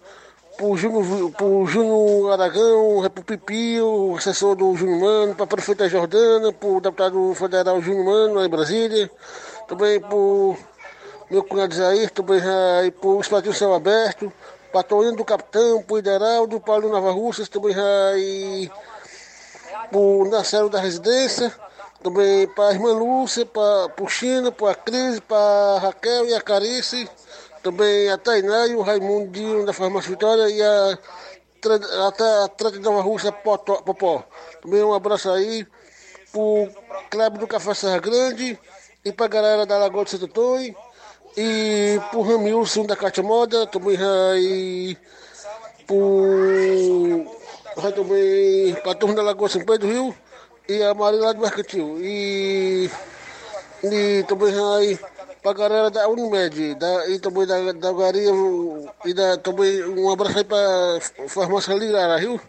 Júnior, pro Júnior Aragão, Pipi, o assessor do Júnior Mano, pra prefeita Jordana, pro deputado federal Júnior Mano lá em Brasília, também pro meu cunhado Jair, também aí pro Espatinho Céu Aberto, para Toninho do Capitão, pro Ideraldo, Paulo Nova Russas, também pro Nacelo da Residência, também para a irmã Lúcia, para o China, para a Cris, para a Raquel e a Carice, também a Tainá e o Raimundinho da Farmácia Vitória e a até a Trata de Nova Rússia Popó. Também um abraço aí pro Cleber do Café Serra Grande e pra galera da Lagoa de Santo Antônio e pro Ramilson da Cátia Moda, também aí pro vai também pra turma da Lagoa São Pedro Rio e a lá do Mercantil. E, e também aí pra galera da Unimed da, e também da, da Garia e da, também um abraço aí pra farmácia Ligara, Rio.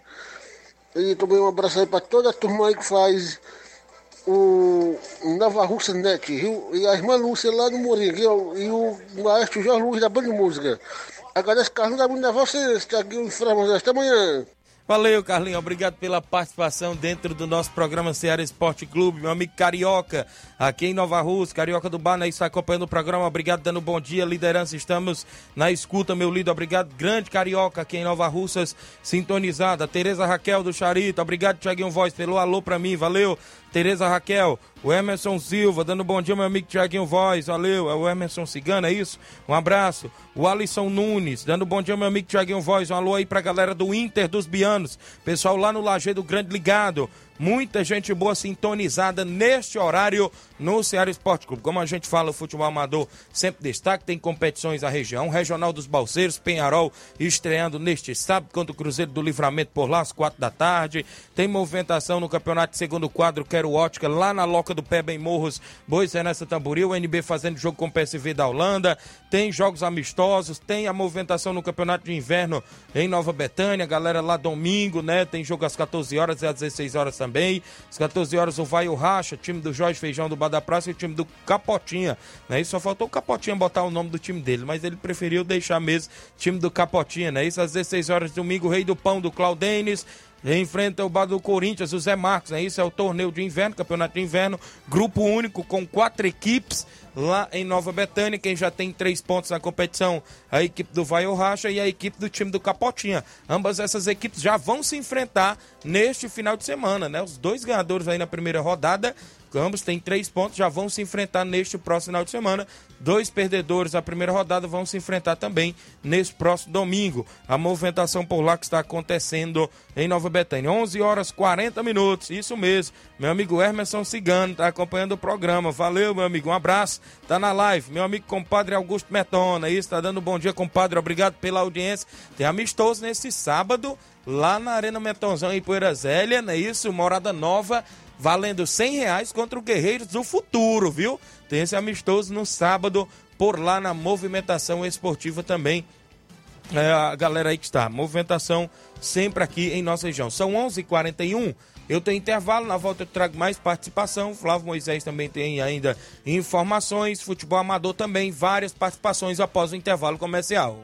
E também um abraço aí pra toda a turma aí que faz o Nova Russa Net, Rio, e a irmã Lúcia lá no Moringa, e o, e o maestro Jorge Luiz da Banda de Música. Agradeço, Carlos, da Banda vocês, que aqui em Framos, até amanhã. Valeu, Carlinhos. Obrigado pela participação dentro do nosso programa Ceará Esporte Clube. Meu amigo Carioca, aqui em Nova Rússia, Carioca do Bar, né, está acompanhando o programa. Obrigado, dando bom dia, liderança. Estamos na escuta, meu líder. Obrigado, grande Carioca, aqui em Nova Russas, sintonizada. Tereza Raquel do Charito. Obrigado, Tiaguinho Voz, pelo alô pra mim. Valeu. Tereza Raquel, o Emerson Silva, dando bom dia, meu amigo Tiaguinho Voz, valeu, é o Emerson Cigana, é isso? Um abraço. O Alisson Nunes, dando bom dia, meu amigo Tiaguinho Voz, um alô aí pra galera do Inter dos Bianos, pessoal lá no Lajeado Grande ligado. Muita gente boa sintonizada neste horário no Ceará Esporte Clube. Como a gente fala, o futebol amador sempre destaque, tem competições na região. Regional dos Balseiros, Penharol estreando neste sábado contra o Cruzeiro do Livramento por lá às quatro da tarde. Tem movimentação no campeonato de segundo quadro, Quero Ótica, lá na Loca do Pé, em Morros, Bois nessa Tamboril, o NB fazendo jogo com o PSV da Holanda. Tem jogos amistosos, tem a movimentação no campeonato de inverno em Nova Betânia, galera lá domingo, né? Tem jogo às 14 horas e às 16 horas também. Às 14 horas o Vai o Racha, time do Jorge Feijão do Bar da Praça e o time do Capotinha. Né? E só faltou o Capotinha botar o nome do time dele, mas ele preferiu deixar mesmo time do Capotinha, né? Isso às 16 horas domingo, Rei do Pão do Claudenes enfrenta o Bar do Corinthians, o Zé Marcos, né? Isso é o torneio de inverno, campeonato de inverno, grupo único com quatro equipes lá em Nova Betânia. Quem já tem três pontos na competição, a equipe do Vai Racha e a equipe do time do Capotinha. Ambas essas equipes já vão se enfrentar neste final de semana, né? Os dois ganhadores aí na primeira rodada Ambos têm três pontos, já vão se enfrentar neste próximo final de semana. Dois perdedores da primeira rodada vão se enfrentar também neste próximo domingo. A movimentação por lá que está acontecendo em Nova Betânia. 11 horas 40 minutos, isso mesmo. Meu amigo Emerson Cigano está acompanhando o programa. Valeu, meu amigo, um abraço. Tá na live. Meu amigo compadre Augusto Metona, está dando um bom dia, compadre. Obrigado pela audiência. Tem amistoso nesse sábado lá na Arena Metonzão em Poeira Zélia, não é isso? Morada Nova valendo 100 reais contra o Guerreiros do Futuro, viu? Tem esse amistoso no sábado, por lá na movimentação esportiva também. É, a galera aí que está, movimentação sempre aqui em nossa região. São 11:41 h 41 eu tenho intervalo, na volta eu trago mais participação. Flávio Moisés também tem ainda informações. Futebol amador também, várias participações após o intervalo comercial.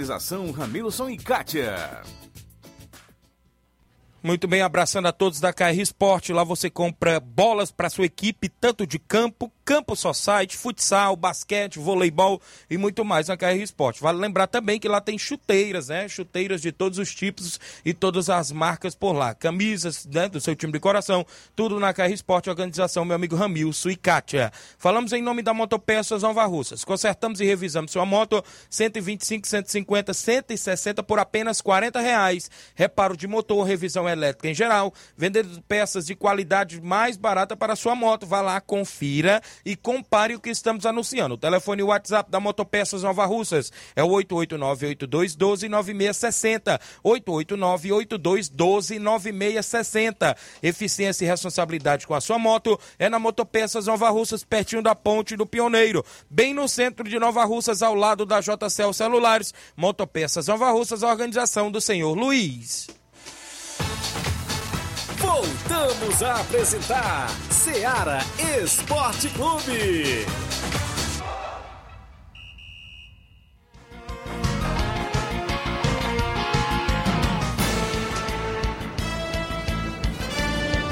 Ramilson e Kátia. Muito bem, abraçando a todos da KR Esporte. Lá você compra bolas para sua equipe, tanto de campo, campo society, futsal, basquete, voleibol e muito mais na KR Esporte. Vale lembrar também que lá tem chuteiras, né? Chuteiras de todos os tipos e todas as marcas por lá. Camisas né, do seu time de coração, tudo na KR Esporte, organização meu amigo Ramilson e Kátia. Falamos em nome da Motopeças Nova Russas. Consertamos e revisamos sua moto, 125, 150, 160 por apenas 40 reais. Reparo de motor, revisão elétrica em geral, vendendo peças de qualidade mais barata para sua moto. Vá lá, confira e compare o que estamos anunciando. O telefone WhatsApp da Motopeças Nova Russas é o 889-8212-9660. 889-8212-9660. Eficiência e responsabilidade com a sua moto é na Motopeças Nova Russas, pertinho da Ponte do Pioneiro. Bem no centro de Nova Russas, ao lado da JCL Celulares. Motopeças Nova Russas, a organização do senhor Luiz. Voltamos a apresentar Seara Esporte Clube.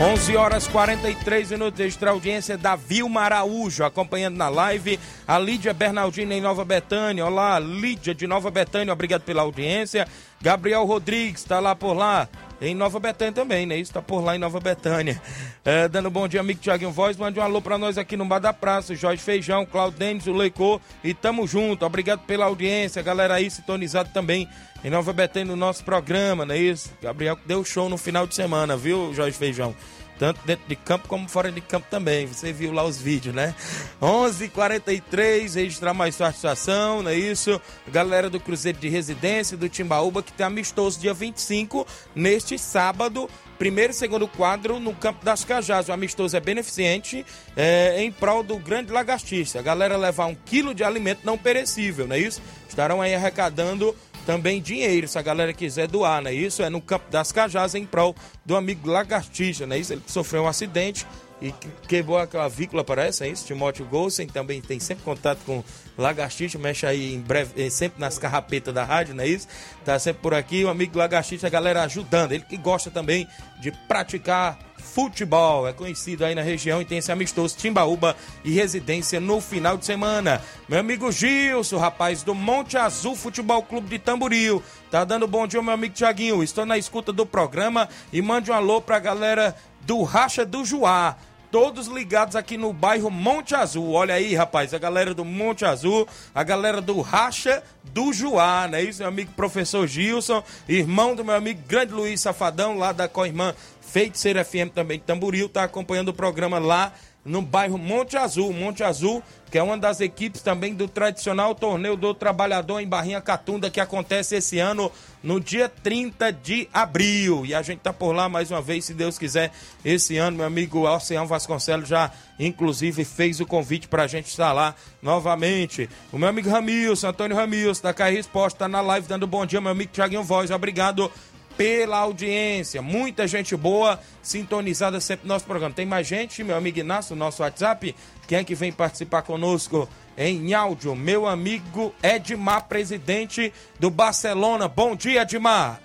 11 horas 43 minutos, extra audiência da Vilma Araújo, acompanhando na live a Lídia Bernardina em Nova Betânia. Olá, Lídia de Nova Betânia, obrigado pela audiência. Gabriel Rodrigues está lá por lá, em Nova Betânia também, né? Isso tá por lá em Nova Betânia. É, dando um bom dia, amigo Tiaguinho Voz. Mande um alô para nós aqui no Bar da Praça. Jorge Feijão, Claudio Denis, o Leicô. E tamo junto. Obrigado pela audiência. Galera aí sintonizado também em Nova Betânia no nosso programa, não é isso? Gabriel deu show no final de semana, viu, Jorge Feijão? Tanto dentro de campo como fora de campo também. Você viu lá os vídeos, né? 11:43 h 43 registrar mais satisfação, não é isso? Galera do Cruzeiro de Residência, do Timbaúba, que tem amistoso dia 25, neste sábado, primeiro e segundo quadro no Campo das Cajás. O amistoso é beneficente é, em prol do grande lagartista. A galera levar um quilo de alimento não perecível, não é isso? Estarão aí arrecadando também dinheiro, se a galera quiser doar, né? Isso é no Campo das Cajás, em prol do amigo Lagartixa, né? Isso, ele sofreu um acidente e quebrou a clavícula, parece, é isso? Timóteo Golsen também tem sempre contato com Lagartixa, mexe aí em breve, eh, sempre nas carrapetas da rádio, não é isso? Tá sempre por aqui, o amigo Lagartixa, a galera ajudando, ele que gosta também de praticar futebol. É conhecido aí na região e tem esse amistoso Timbaúba e residência no final de semana. Meu amigo Gilson, rapaz do Monte Azul Futebol Clube de Tamboril. Tá dando bom dia, meu amigo Tiaguinho. Estou na escuta do programa e mande um alô pra galera do Racha do Juá todos ligados aqui no bairro Monte Azul. Olha aí, rapaz, a galera do Monte Azul, a galera do Racha do Juá, né? Isso, meu amigo professor Gilson, irmão do meu amigo grande Luiz Safadão, lá da co-irmã Feiticeira FM também de Tamboril, tá acompanhando o programa lá no bairro Monte Azul. Monte Azul, que é uma das equipes também do tradicional torneio do trabalhador em Barrinha Catunda, que acontece esse ano no dia 30 de abril. E a gente tá por lá mais uma vez, se Deus quiser, esse ano. Meu amigo Alceão Vasconcelos já, inclusive, fez o convite pra gente estar lá novamente. O meu amigo Ramilson, Antônio Ramilson, da KR Esporte, tá na live dando bom dia, meu amigo Thiaguinho Voz. Obrigado pela audiência. Muita gente boa sintonizada sempre no nosso programa. Tem mais gente, meu amigo Inácio, no nosso WhatsApp. Quem é que vem participar conosco em áudio? Meu amigo Edmar, presidente do Barcelona. Bom dia, Edmar.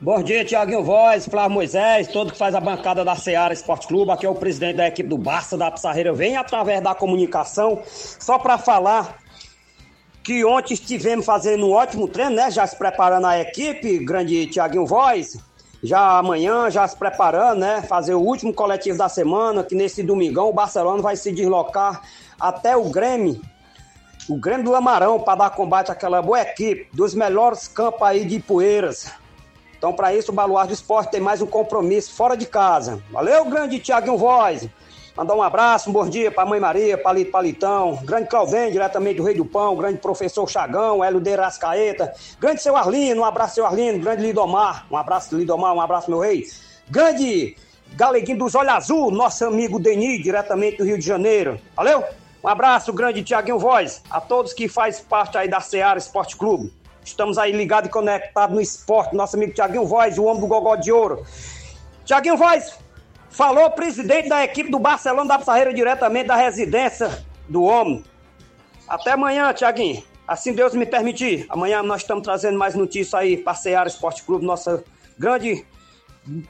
Bom dia, Tiaguinho Voz, Flávio Moisés, todo que faz a bancada da Seara Esporte Clube. Aqui é o presidente da equipe do Barça da Pissarreira. Venho através da comunicação só para falar que ontem estivemos fazendo um ótimo treino, né? Já se preparando a equipe, grande Tiaguinho Voz. Já amanhã, já se preparando, né? Fazer o último coletivo da semana, que nesse domingão o Barcelona vai se deslocar até o Grêmio, o Grêmio do Amarão, para dar combate àquela boa equipe, dos melhores campos aí de Poeiras. Então, para isso, o Baluar do Esporte tem mais um compromisso fora de casa. Valeu, grande Tiaguinho Voz. Mandar um abraço, um bom dia para a Mãe Maria, Palito Palitão, grande Claudem, diretamente do Rei do Pão, grande professor Chagão, Hélio de Rascaeta, grande seu Arlino, um abraço, seu Arlino, grande Lidomar, um abraço, Lidomar, um abraço, meu rei. Grande Galeguinho dos Olhos Azul, nosso amigo Denis, diretamente do Rio de Janeiro. Valeu? Um abraço, grande Tiaguinho Voz, a todos que faz parte aí da Seara Esporte Clube. Estamos aí ligados e conectados no esporte, nosso amigo Tiaguinho Voz, o homem do Gogó de Ouro. Tiaguinho Voz, falou o presidente da equipe do Barcelona da Pissarreira, diretamente da residência do homem. Até amanhã, Tiaguinho. Assim Deus me permitir. Amanhã nós estamos trazendo mais notícias aí para Esporte Clube, nossa grande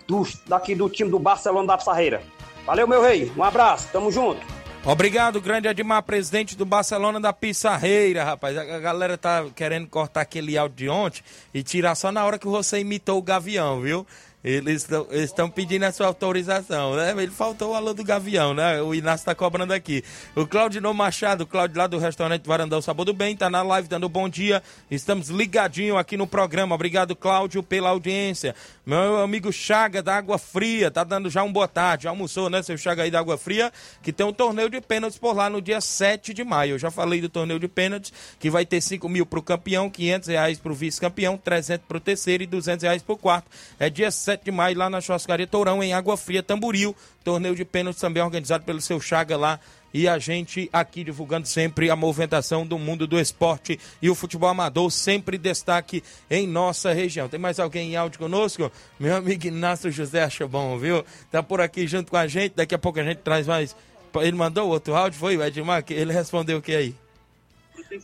do, daqui do time do Barcelona da Pissarreira. Valeu, meu rei. Um abraço. Tamo junto. Obrigado, grande Admar, presidente do Barcelona da Pissarreira, rapaz. A galera tá querendo cortar aquele áudio de ontem e tirar só na hora que você imitou o Gavião, viu? Eles estão pedindo a sua autorização, né? Ele faltou o alô do Gavião, né? O Inácio está cobrando aqui. O Claudinho Machado, Claudio lá do restaurante Varandão Sabor do Bem, tá na live dando bom dia. Estamos ligadinho aqui no programa. Obrigado, Cláudio, pela audiência. Meu amigo Chaga da Água Fria, tá dando já um boa tarde. Almoçou, né, seu Chaga aí da Água Fria? Que tem um torneio de pênaltis por lá no dia 7 de maio. Eu já falei do torneio de pênaltis, que vai ter 5 mil pro campeão, 500 reais pro vice-campeão, 300 pro terceiro e 200 reais pro quarto. É dia 7 7 de maio, lá na Churrascaria Tourão, em Água Fria, Tamboril. Torneio de pênaltis também organizado pelo seu Chaga lá. E a gente aqui divulgando sempre a movimentação do mundo do esporte e o futebol amador, sempre destaque em nossa região. Tem mais alguém em áudio conosco? Meu amigo Inácio José acha bom, viu? Tá por aqui junto com a gente. Daqui a pouco a gente traz mais. Ele mandou outro áudio, foi o Edmar? Ele respondeu o que aí?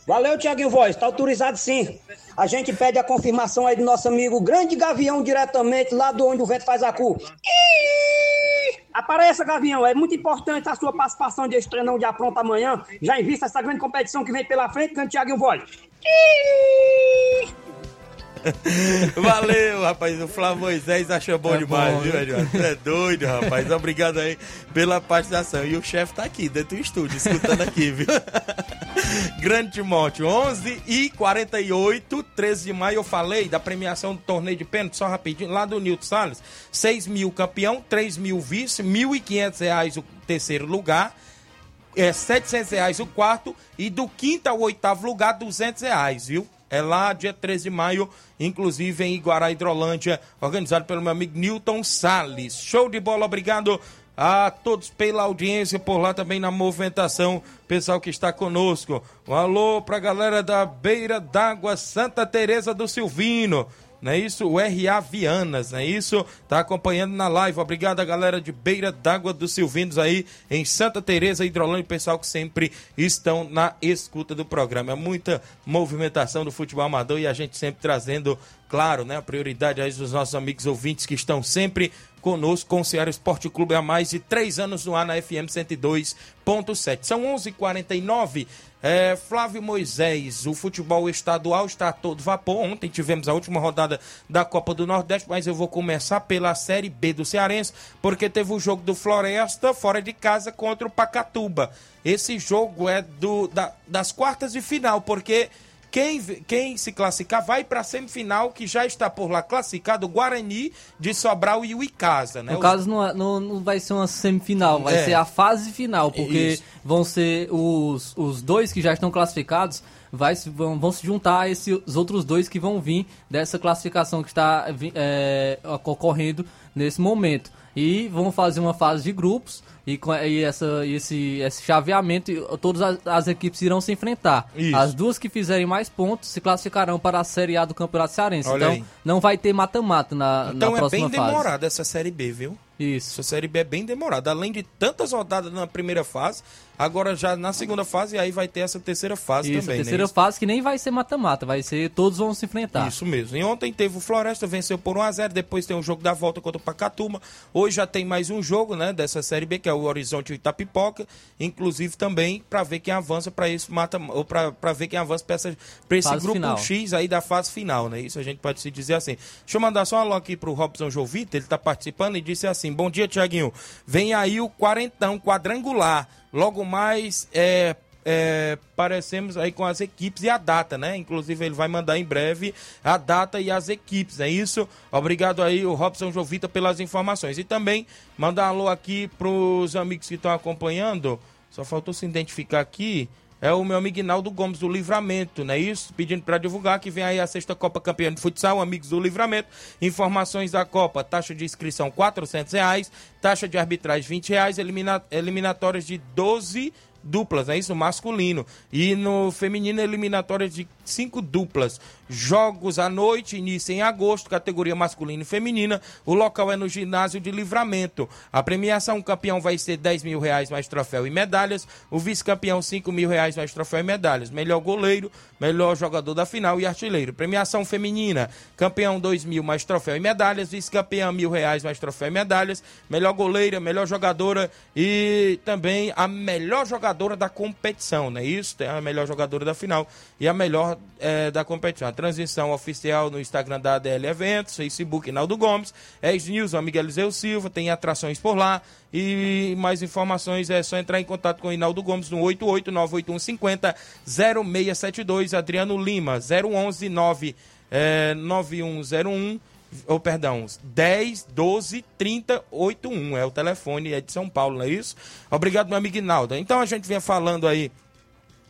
Valeu, Tiaguinho Voz, tá autorizado sim. A gente pede a confirmação aí do nosso amigo Grande Gavião, diretamente lá do onde o vento faz a cu. Apareça, Gavião, é muito importante a sua participação de treinão de apronto amanhã, já em vista essa grande competição que vem pela frente, Grande Tiaguinho Voz. Valeu, rapaz. O Flávio Moisés achou bom é demais, bom, viu, Eduardo? É doido, rapaz. Obrigado aí pela participação. E o chefe tá aqui, dentro do estúdio, escutando aqui, viu? Grande Timóteo, 11 e 48, 13 de maio, eu falei da premiação do torneio de pênalti, só rapidinho, lá do Nilton Salles. 6 mil campeão, 3 mil vice, 1.500 reais o terceiro lugar é 700 reais o quarto e do quinto ao oitavo lugar 200 reais, viu? É lá, dia 13 de maio, inclusive em Iguará, Hidrolândia, organizado pelo meu amigo Newton Salles. Show de bola, obrigado a todos pela audiência, por lá também na movimentação, pessoal que está conosco. Um alô pra galera da Beira d'Água Santa Teresa do Silvino não é isso? O RA Vianas, não é isso? Tá acompanhando na live. Obrigado a galera de Beira d'Água dos Silvinos aí em Santa Teresa, Hidrolândia, pessoal que sempre estão na escuta do programa. É muita movimentação do futebol amador e a gente sempre trazendo, claro, né, a prioridade aí dos nossos amigos ouvintes que estão sempre conosco com o Ceará Esporte Clube há mais de três anos no ar na FM 102.7. São 11:49 h 49 é, Flávio Moisés, o futebol estadual está todo vapor. Ontem tivemos a última rodada da Copa do Nordeste, mas eu vou começar pela Série B do Cearense, porque teve o jogo do Floresta fora de casa contra o Pacatuba. Esse jogo é do, da, das quartas de final, porque quem, quem se classificar vai para a semifinal, que já está por lá classificado, o Guarani de Sobral e o Icasa, né? No caso, não, é, não, não vai ser uma semifinal, vai é. ser a fase final, porque Isso. vão ser os, os dois que já estão classificados vai, vão, vão se juntar a esses outros dois que vão vir dessa classificação que está é, ocorrendo nesse momento. E vão fazer uma fase de grupos e, e, essa, e esse, esse chaveamento, todas as, as, equipes irão se enfrentar. Isso. As duas que fizerem mais pontos se classificarão para a Série A do Campeonato Cearense. Olha então, aí. não vai ter mata-mata na, então, na próxima fase. Então é bem demorada essa Série B, viu? Isso. Essa Série B é bem demorada. Além de tantas rodadas na primeira fase, agora já na segunda fase, aí vai ter essa terceira fase Isso, também. Né? terceira né? fase que nem vai ser mata-mata, vai ser todos vão se enfrentar. Isso mesmo. E ontem teve o Floresta, venceu por 1x0, depois tem o jogo da volta contra o Pacatuma. Hoje já tem mais um jogo, né, dessa Série B, que é o Horizonte Itapipoca, inclusive também para ver quem avança para isso mata ou para ver quem avança para esse grupo final. X aí da fase final, né? Isso a gente pode se dizer assim. Deixa eu mandar só um alô aqui pro Robson Jovita, ele tá participando e disse assim: "Bom dia, Tiaguinho. Vem aí o quarentão quadrangular. Logo mais é, é, parecemos aí com as equipes e a data, né? Inclusive ele vai mandar em breve a data e as equipes, é isso? Obrigado aí o Robson Jovita pelas informações. E também mandar um alô aqui pros amigos que estão acompanhando, só faltou se identificar aqui, é o meu amigo Inaldo Gomes do Livramento, não é isso? Pedindo para divulgar que vem aí a sexta Copa Campeã de Futsal, amigos do Livramento. Informações da Copa, taxa de inscrição R$ reais, taxa de arbitragem R$ reais, elimina, eliminatórias de 12 duplas, é isso? Masculino. E no feminino, eliminatórias de cinco duplas. Jogos à noite, início em agosto, categoria masculina e feminina. O local é no ginásio de livramento. A premiação, o campeão vai ser 10 mil reais mais troféu e medalhas. O vice-campeão, 5 mil reais mais troféu e medalhas. Melhor goleiro, melhor jogador da final e artilheiro. Premiação feminina, campeão 2 mil mais troféu e medalhas. Vice-campeão, mil reais mais troféu e medalhas. Melhor goleira, melhor jogadora e também a melhor jogadora da competição, não é isso? A melhor jogadora da final e a melhor é, da competição. A oficial no Instagram da ADL Eventos, Facebook Naldo Gomes, ex-news, Miguel Eliseu Silva, tem atrações por lá. E mais informações é só entrar em contato com o Inaldo Gomes no 88981500672, Adriano Lima, 011 9, é, 9101 ou oh, perdão, 10 12 30 81 é o telefone, é de São Paulo, não é isso? Obrigado, meu amigo Inaldo. Então a gente vinha falando aí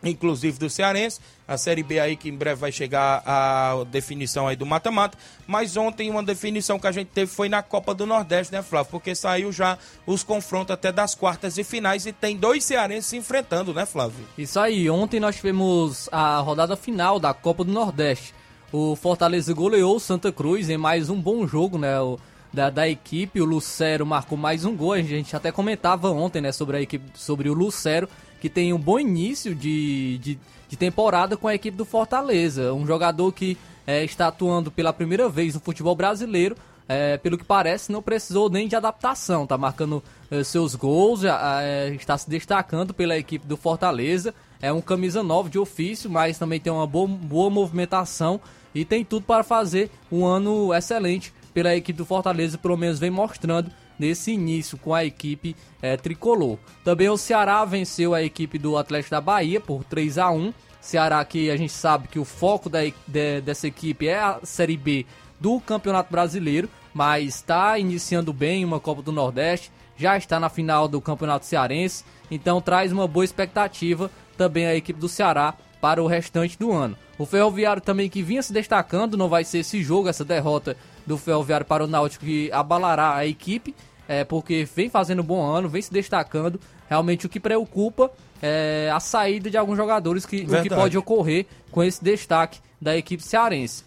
inclusive do Cearense, a Série B aí que em breve vai chegar a definição aí do mata-mata, mas ontem uma definição que a gente teve foi na Copa do Nordeste, né, Flávio? Porque saiu já os confrontos até das quartas e finais e tem dois cearenses se enfrentando, né, Flávio? Isso aí, ontem nós tivemos a rodada final da Copa do Nordeste. O Fortaleza goleou o Santa Cruz em mais um bom jogo, né, o, da, da equipe, o Lucero marcou mais um gol, a gente até comentava ontem, né, sobre a equipe, sobre o Lucero, que tem um bom início de, de, de temporada com a equipe do Fortaleza. Um jogador que é, está atuando pela primeira vez no futebol brasileiro. É, pelo que parece, não precisou nem de adaptação. Está marcando é, seus gols, já, é, está se destacando pela equipe do Fortaleza. É um camisa 9 de ofício, mas também tem uma boa, boa movimentação e tem tudo para fazer um ano excelente pela equipe do Fortaleza, pelo menos vem mostrando nesse início com a equipe é, tricolor. Também o Ceará venceu a equipe do Atlético da Bahia por 3 a 1 Ceará que a gente sabe que o foco da, de, dessa equipe é a Série B do Campeonato Brasileiro, mas está iniciando bem uma Copa do Nordeste, já está na final do Campeonato Cearense, então traz uma boa expectativa também a equipe do Ceará para o restante do ano. O Ferroviário também que vinha se destacando, não vai ser esse jogo, essa derrota do Ferroviário para o Náutico que abalará a equipe, é, porque vem fazendo um bom ano, vem se destacando. Realmente o que preocupa é a saída de alguns jogadores, que, o que pode ocorrer com esse destaque da equipe cearense.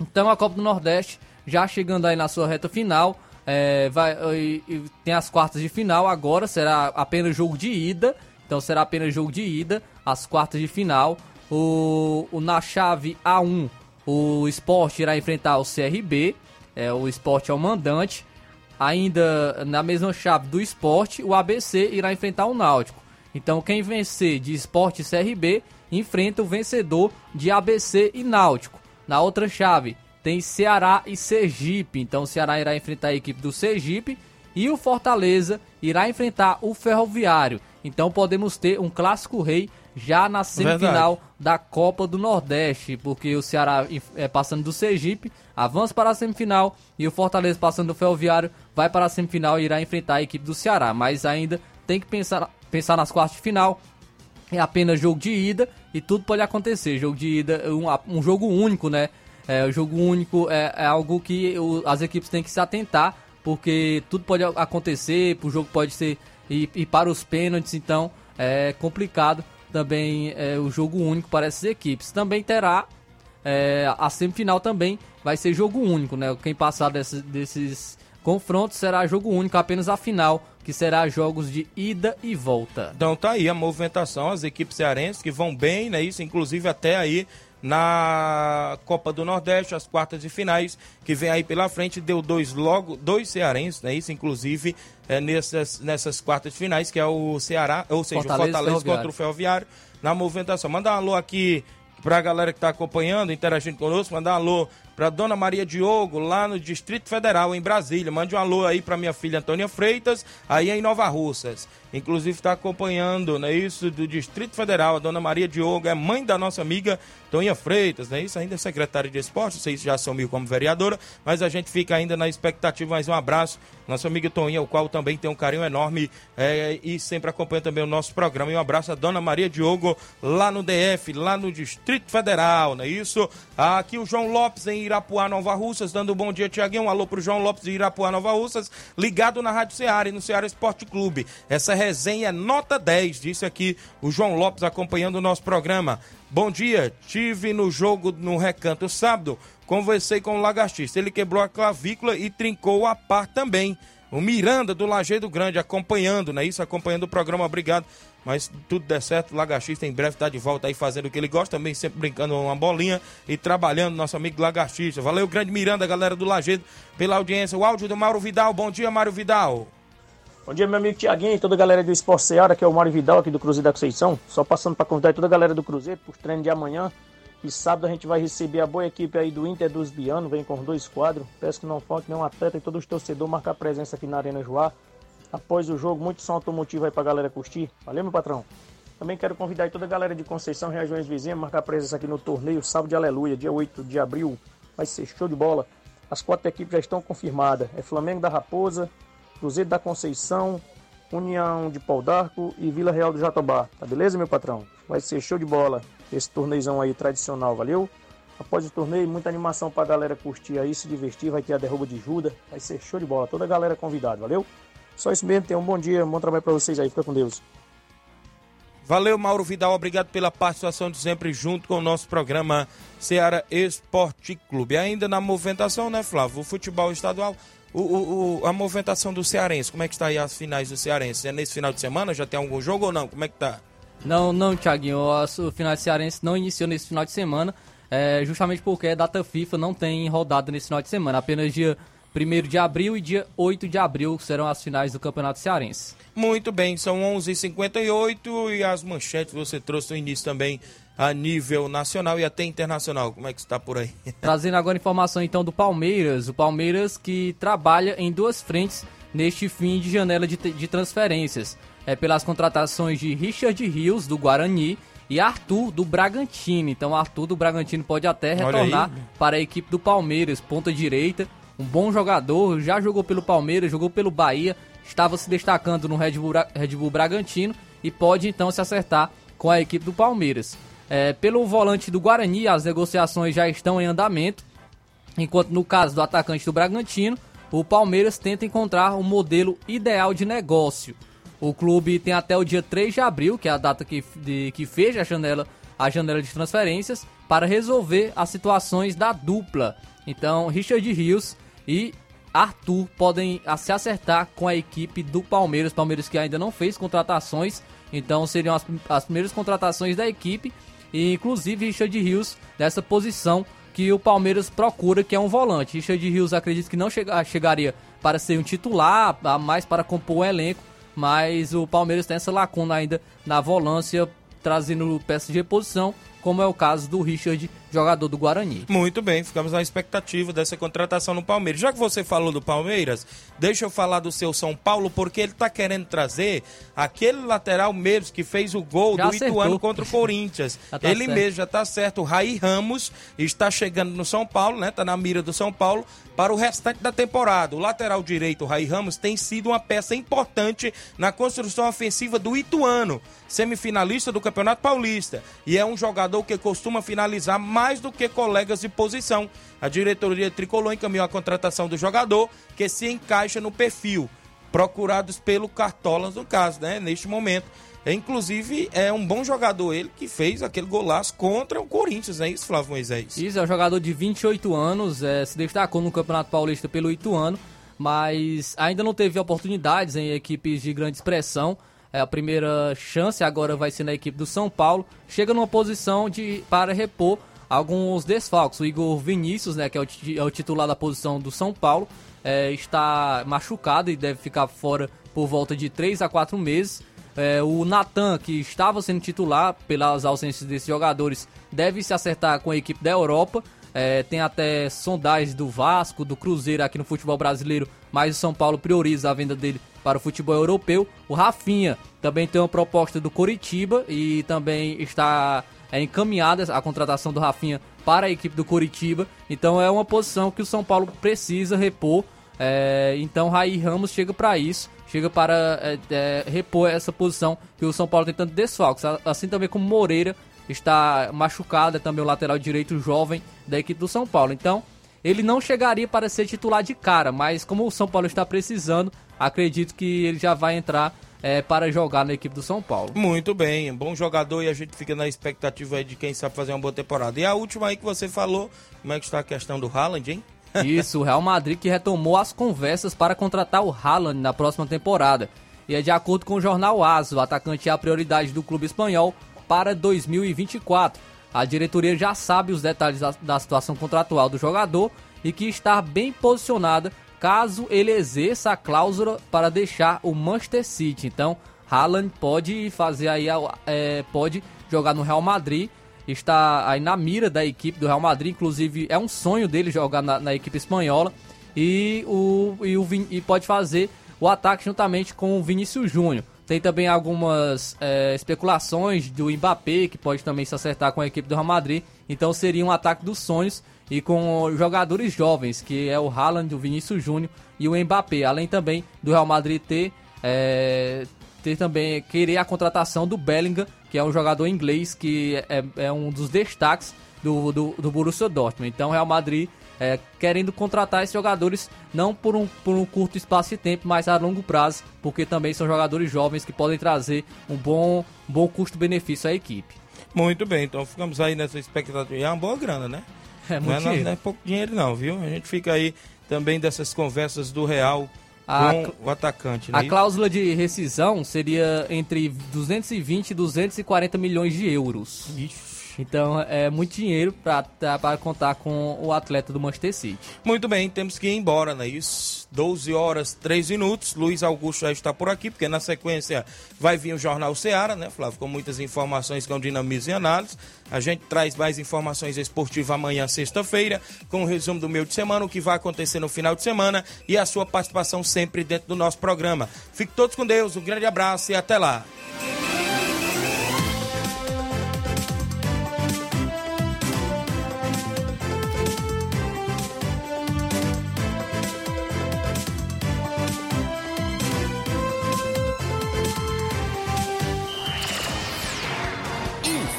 Então a Copa do Nordeste já chegando aí na sua reta final. É, vai, tem as quartas de final agora, será apenas jogo de ida. Então será apenas jogo de ida, as quartas de final. O, o na chave A1, o Sport irá enfrentar o CRB. É, o Sport é o mandante. Ainda na mesma chave do esporte, o ABC irá enfrentar o Náutico. Então, quem vencer de esporte e CRB enfrenta o vencedor de ABC e Náutico. Na outra chave, tem Ceará e Sergipe. Então, o Ceará irá enfrentar a equipe do Sergipe e o Fortaleza irá enfrentar o Ferroviário. Então, podemos ter um clássico rei já na semifinal Verdade. da Copa do Nordeste, porque o Ceará é, passando do Sergipe avança para a semifinal e o Fortaleza passando do Ferroviário vai para a semifinal e irá enfrentar a equipe do Ceará, mas ainda tem que pensar, pensar nas quartas de final. É apenas jogo de ida e tudo pode acontecer. Jogo de ida, um, um jogo único, né? É, o jogo único é, é algo que o, as equipes têm que se atentar, porque tudo pode acontecer, o jogo pode ser ir, ir para os pênaltis, então é complicado também é, o jogo único para essas equipes. Também terá é, a semifinal também vai ser jogo único, né? Quem passar desses, desses confrontos será jogo único, apenas a final, que será jogos de ida e volta. Então tá aí a movimentação, as equipes cearenses que vão bem, né? Isso, inclusive até aí na Copa do Nordeste, as quartas de finais, que vem aí pela frente, deu dois logo, dois cearenses, né? Isso, inclusive, é, nessas, nessas quartas de finais, que é o Ceará, ou seja, Fortaleza, o Fortaleza contra o Ferroviário, na movimentação. Manda um alô aqui pra galera que tá acompanhando, interagindo conosco, mandar um alô para Dona Maria Diogo, lá no Distrito Federal, em Brasília. Mande um alô aí para minha filha Antônia Freitas, aí em Nova Russas. Inclusive está acompanhando, né, isso do Distrito Federal, a Dona Maria Diogo, é mãe da nossa amiga Toninha Freitas, né? Isso ainda é secretária de esporte, se já assumiu como vereadora, mas a gente fica ainda na expectativa. Mais um abraço, nossa amiga Toninha, o qual também tem um carinho enorme é, e sempre acompanha também o nosso programa. E um abraço a Dona Maria Diogo, lá no DF, lá no Distrito Federal, não é isso? Aqui o João Lopes em Irapuá, Nova Russas, dando um bom dia, Tiaguinho. Um alô pro João Lopes de Irapuá, Nova Russas, ligado na Rádio Ceará e no Ceará Esporte Clube. Essa resenha é nota 10, disse aqui o João Lopes acompanhando o nosso programa. Bom dia, tive no jogo no recanto sábado, conversei com o lagartista. Ele quebrou a clavícula e trincou a par também. O Miranda do Lajeado Grande acompanhando, né? Isso, acompanhando o programa, obrigado. Mas tudo der certo, o Lagartista em breve está de volta aí fazendo o que ele gosta, também sempre brincando uma bolinha e trabalhando, nosso amigo Lagartista. Valeu, grande Miranda, galera do Lajeado, pela audiência. O áudio do Mauro Vidal, bom dia, Mário Vidal. Bom dia, meu amigo Tiaguinho e toda a galera do Esporte Seara, que é o Mário Vidal aqui do Cruzeiro da Conceição. Só passando para convidar toda a galera do Cruzeiro para os treinos de amanhã. E sábado a gente vai receber a boa equipe aí do Inter dos Biano, vem com dois quadros. Peço que não falte nenhum atleta e todos os torcedores marcar presença aqui na Arena Joá. Após o jogo, muito som automotivo aí pra galera curtir. Valeu, meu patrão. Também quero convidar toda a galera de Conceição, regiões vizinhas, marcar presença aqui no torneio Sábado de Aleluia, dia 8 de abril. Vai ser show de bola. As quatro equipes já estão confirmadas. É Flamengo da Raposa, Cruzeiro da Conceição, União de Pau d'Arco e Vila Real do Jatobá. Tá beleza, meu patrão? Vai ser show de bola esse torneizão aí tradicional, valeu? Após o torneio, muita animação pra galera curtir aí, se divertir, vai ter a derruba de Judas, vai ser show de bola, toda a galera convidada, valeu? Só isso mesmo, tenham um bom dia, um bom trabalho pra vocês aí, fica com Deus. Valeu, Mauro Vidal. Obrigado pela participação de sempre junto com o nosso programa Ceará Esporte Clube. Ainda na movimentação, né, Flávio? O futebol estadual, o, o, o, a movimentação do Cearense. Como é que está aí as finais do Cearense? É nesse final de semana? Já tem algum jogo ou não? Como é que tá? Não, não, Thiaguinho. O final de Cearense não iniciou nesse final de semana. É, justamente porque a data FIFA não tem rodada nesse final de semana. Apenas dia 1 de abril e dia 8 de abril serão as finais do Campeonato Cearense. Muito bem, são 11h58 e as manchetes você trouxe no início também a nível nacional e até internacional. Como é que está por aí? Trazendo agora informação então do Palmeiras. O Palmeiras que trabalha em duas frentes neste fim de janela de, de transferências. É pelas contratações de Richard Rios, do Guarani, e Arthur, do Bragantino. Então, Arthur do Bragantino pode até retornar para a equipe do Palmeiras, ponta direita. Um bom jogador, já jogou pelo Palmeiras, jogou pelo Bahia, estava se destacando no Red Bull, Red Bull Bragantino e pode então se acertar com a equipe do Palmeiras. É, pelo volante do Guarani, as negociações já estão em andamento, enquanto no caso do atacante do Bragantino, o Palmeiras tenta encontrar um modelo ideal de negócio. O clube tem até o dia 3 de abril, que é a data que, de, que fecha a janela, a janela de transferências, para resolver as situações da dupla. Então, Richard Rios e Arthur podem se acertar com a equipe do Palmeiras. Palmeiras que ainda não fez contratações, então seriam as, as primeiras contratações da equipe. E inclusive Richard Rios nessa posição que o Palmeiras procura, que é um volante. Richard Rios acredito que não chega, chegaria para ser um titular, mais para compor o elenco, mas o Palmeiras tem essa lacuna ainda na volância, trazendo peças de reposição como é o caso do Richard, jogador do Guarani. Muito bem, ficamos na expectativa dessa contratação no Palmeiras. Já que você falou do Palmeiras, deixa eu falar do seu São Paulo, porque ele está querendo trazer aquele lateral mesmo que fez o gol já do acertou. Ituano contra o Corinthians. tá ele certo. mesmo já está certo. O Raí Ramos está chegando no São Paulo, né? Tá na mira do São Paulo para o restante da temporada. O lateral direito, o Raí Ramos, tem sido uma peça importante na construção ofensiva do Ituano, semifinalista do Campeonato Paulista. E é um jogador que costuma finalizar mais do que colegas de posição. A diretoria tricolor encaminhou a contratação do jogador, que se encaixa no perfil procurados pelo Cartolas, no caso, né? Neste momento. É, inclusive, é um bom jogador ele que fez aquele golaço contra o Corinthians, é isso, Flávio Moisés? Isso, é um jogador de 28 anos, é, se destacou no Campeonato Paulista pelo Ituano, mas ainda não teve oportunidades em equipes de grande expressão. É, a primeira chance agora vai ser na equipe do São Paulo. Chega numa posição de para repor alguns desfalques. O Igor Vinícius, né, que é o, é o titular da posição do São Paulo, é, está machucado e deve ficar fora por volta de 3 a 4 meses. É, o Natan, que estava sendo titular pelas ausências desses jogadores, deve se acertar com a equipe da Europa. É, tem até sondagens do Vasco, do Cruzeiro aqui no futebol brasileiro, mas o São Paulo prioriza a venda dele para o futebol europeu. O Rafinha também tem uma proposta do Coritiba e também está é, encaminhada a contratação do Rafinha para a equipe do Coritiba. Então é uma posição que o São Paulo precisa repor. É, então Raí Ramos chega para isso, chega para é, é, repor essa posição que o São Paulo tem tanto desfalques. Assim também como Moreira está machucado, é também o lateral direito jovem da equipe do São Paulo. Então ele não chegaria para ser titular de cara, mas como o São Paulo está precisando, acredito que ele já vai entrar é, para jogar na equipe do São Paulo. Muito bem, bom jogador e a gente fica na expectativa aí de quem sabe fazer uma boa temporada. E a última aí que você falou, como é que está a questão do Haaland, hein? Isso, o Real Madrid que retomou as conversas para contratar o Haaland na próxima temporada. E é de acordo com o jornal AS, o atacante é a prioridade do clube espanhol para 2024. A diretoria já sabe os detalhes da, da situação contratual do jogador e que está bem posicionada caso ele exerça a cláusula para deixar o Manchester City. Então, Haaland pode fazer aí, é, pode jogar no Real Madrid, está aí na mira da equipe do Real Madrid, inclusive é um sonho dele jogar na, na equipe espanhola e, o, e, o, e pode fazer o ataque juntamente com o Vinícius Júnior. Tem também algumas é, especulações do Mbappé, que pode também se acertar com a equipe do Real Madrid. Então seria um ataque dos sonhos e com jogadores jovens, que é o Haaland, o Vinícius Júnior e o Mbappé. Além também do Real Madrid ter, é, ter também querer a contratação do Bellingham, que é um jogador inglês que é, é um dos destaques do, do, do Borussia Dortmund. Então o Real Madrid é, querendo contratar esses jogadores não por um, por um curto espaço de tempo, mas a longo prazo, porque também são jogadores jovens que podem trazer um bom, um bom custo-benefício à equipe. Muito bem, então ficamos aí nessa expectativa. É uma boa grana, né? É muito não, é, não é pouco dinheiro não, viu? A gente fica aí também dessas conversas do Real a, com o atacante. Né? A cláusula de rescisão seria entre 220 e 240 milhões de euros. Ixi. Então é muito dinheiro para contar com o atleta do Manchester City. Muito bem, temos que ir embora, não é isso? 12 horas 3 minutos. Luiz Augusto já está por aqui, porque na sequência vai vir o Jornal Seara, né, Flávio? Com muitas informações com dinamismo e análise. A gente traz mais informações esportivas amanhã, sexta-feira, com o um resumo do meio de semana, o que vai acontecer no final de semana e a sua participação sempre dentro do nosso programa. Fique todos com Deus, um grande abraço e até lá.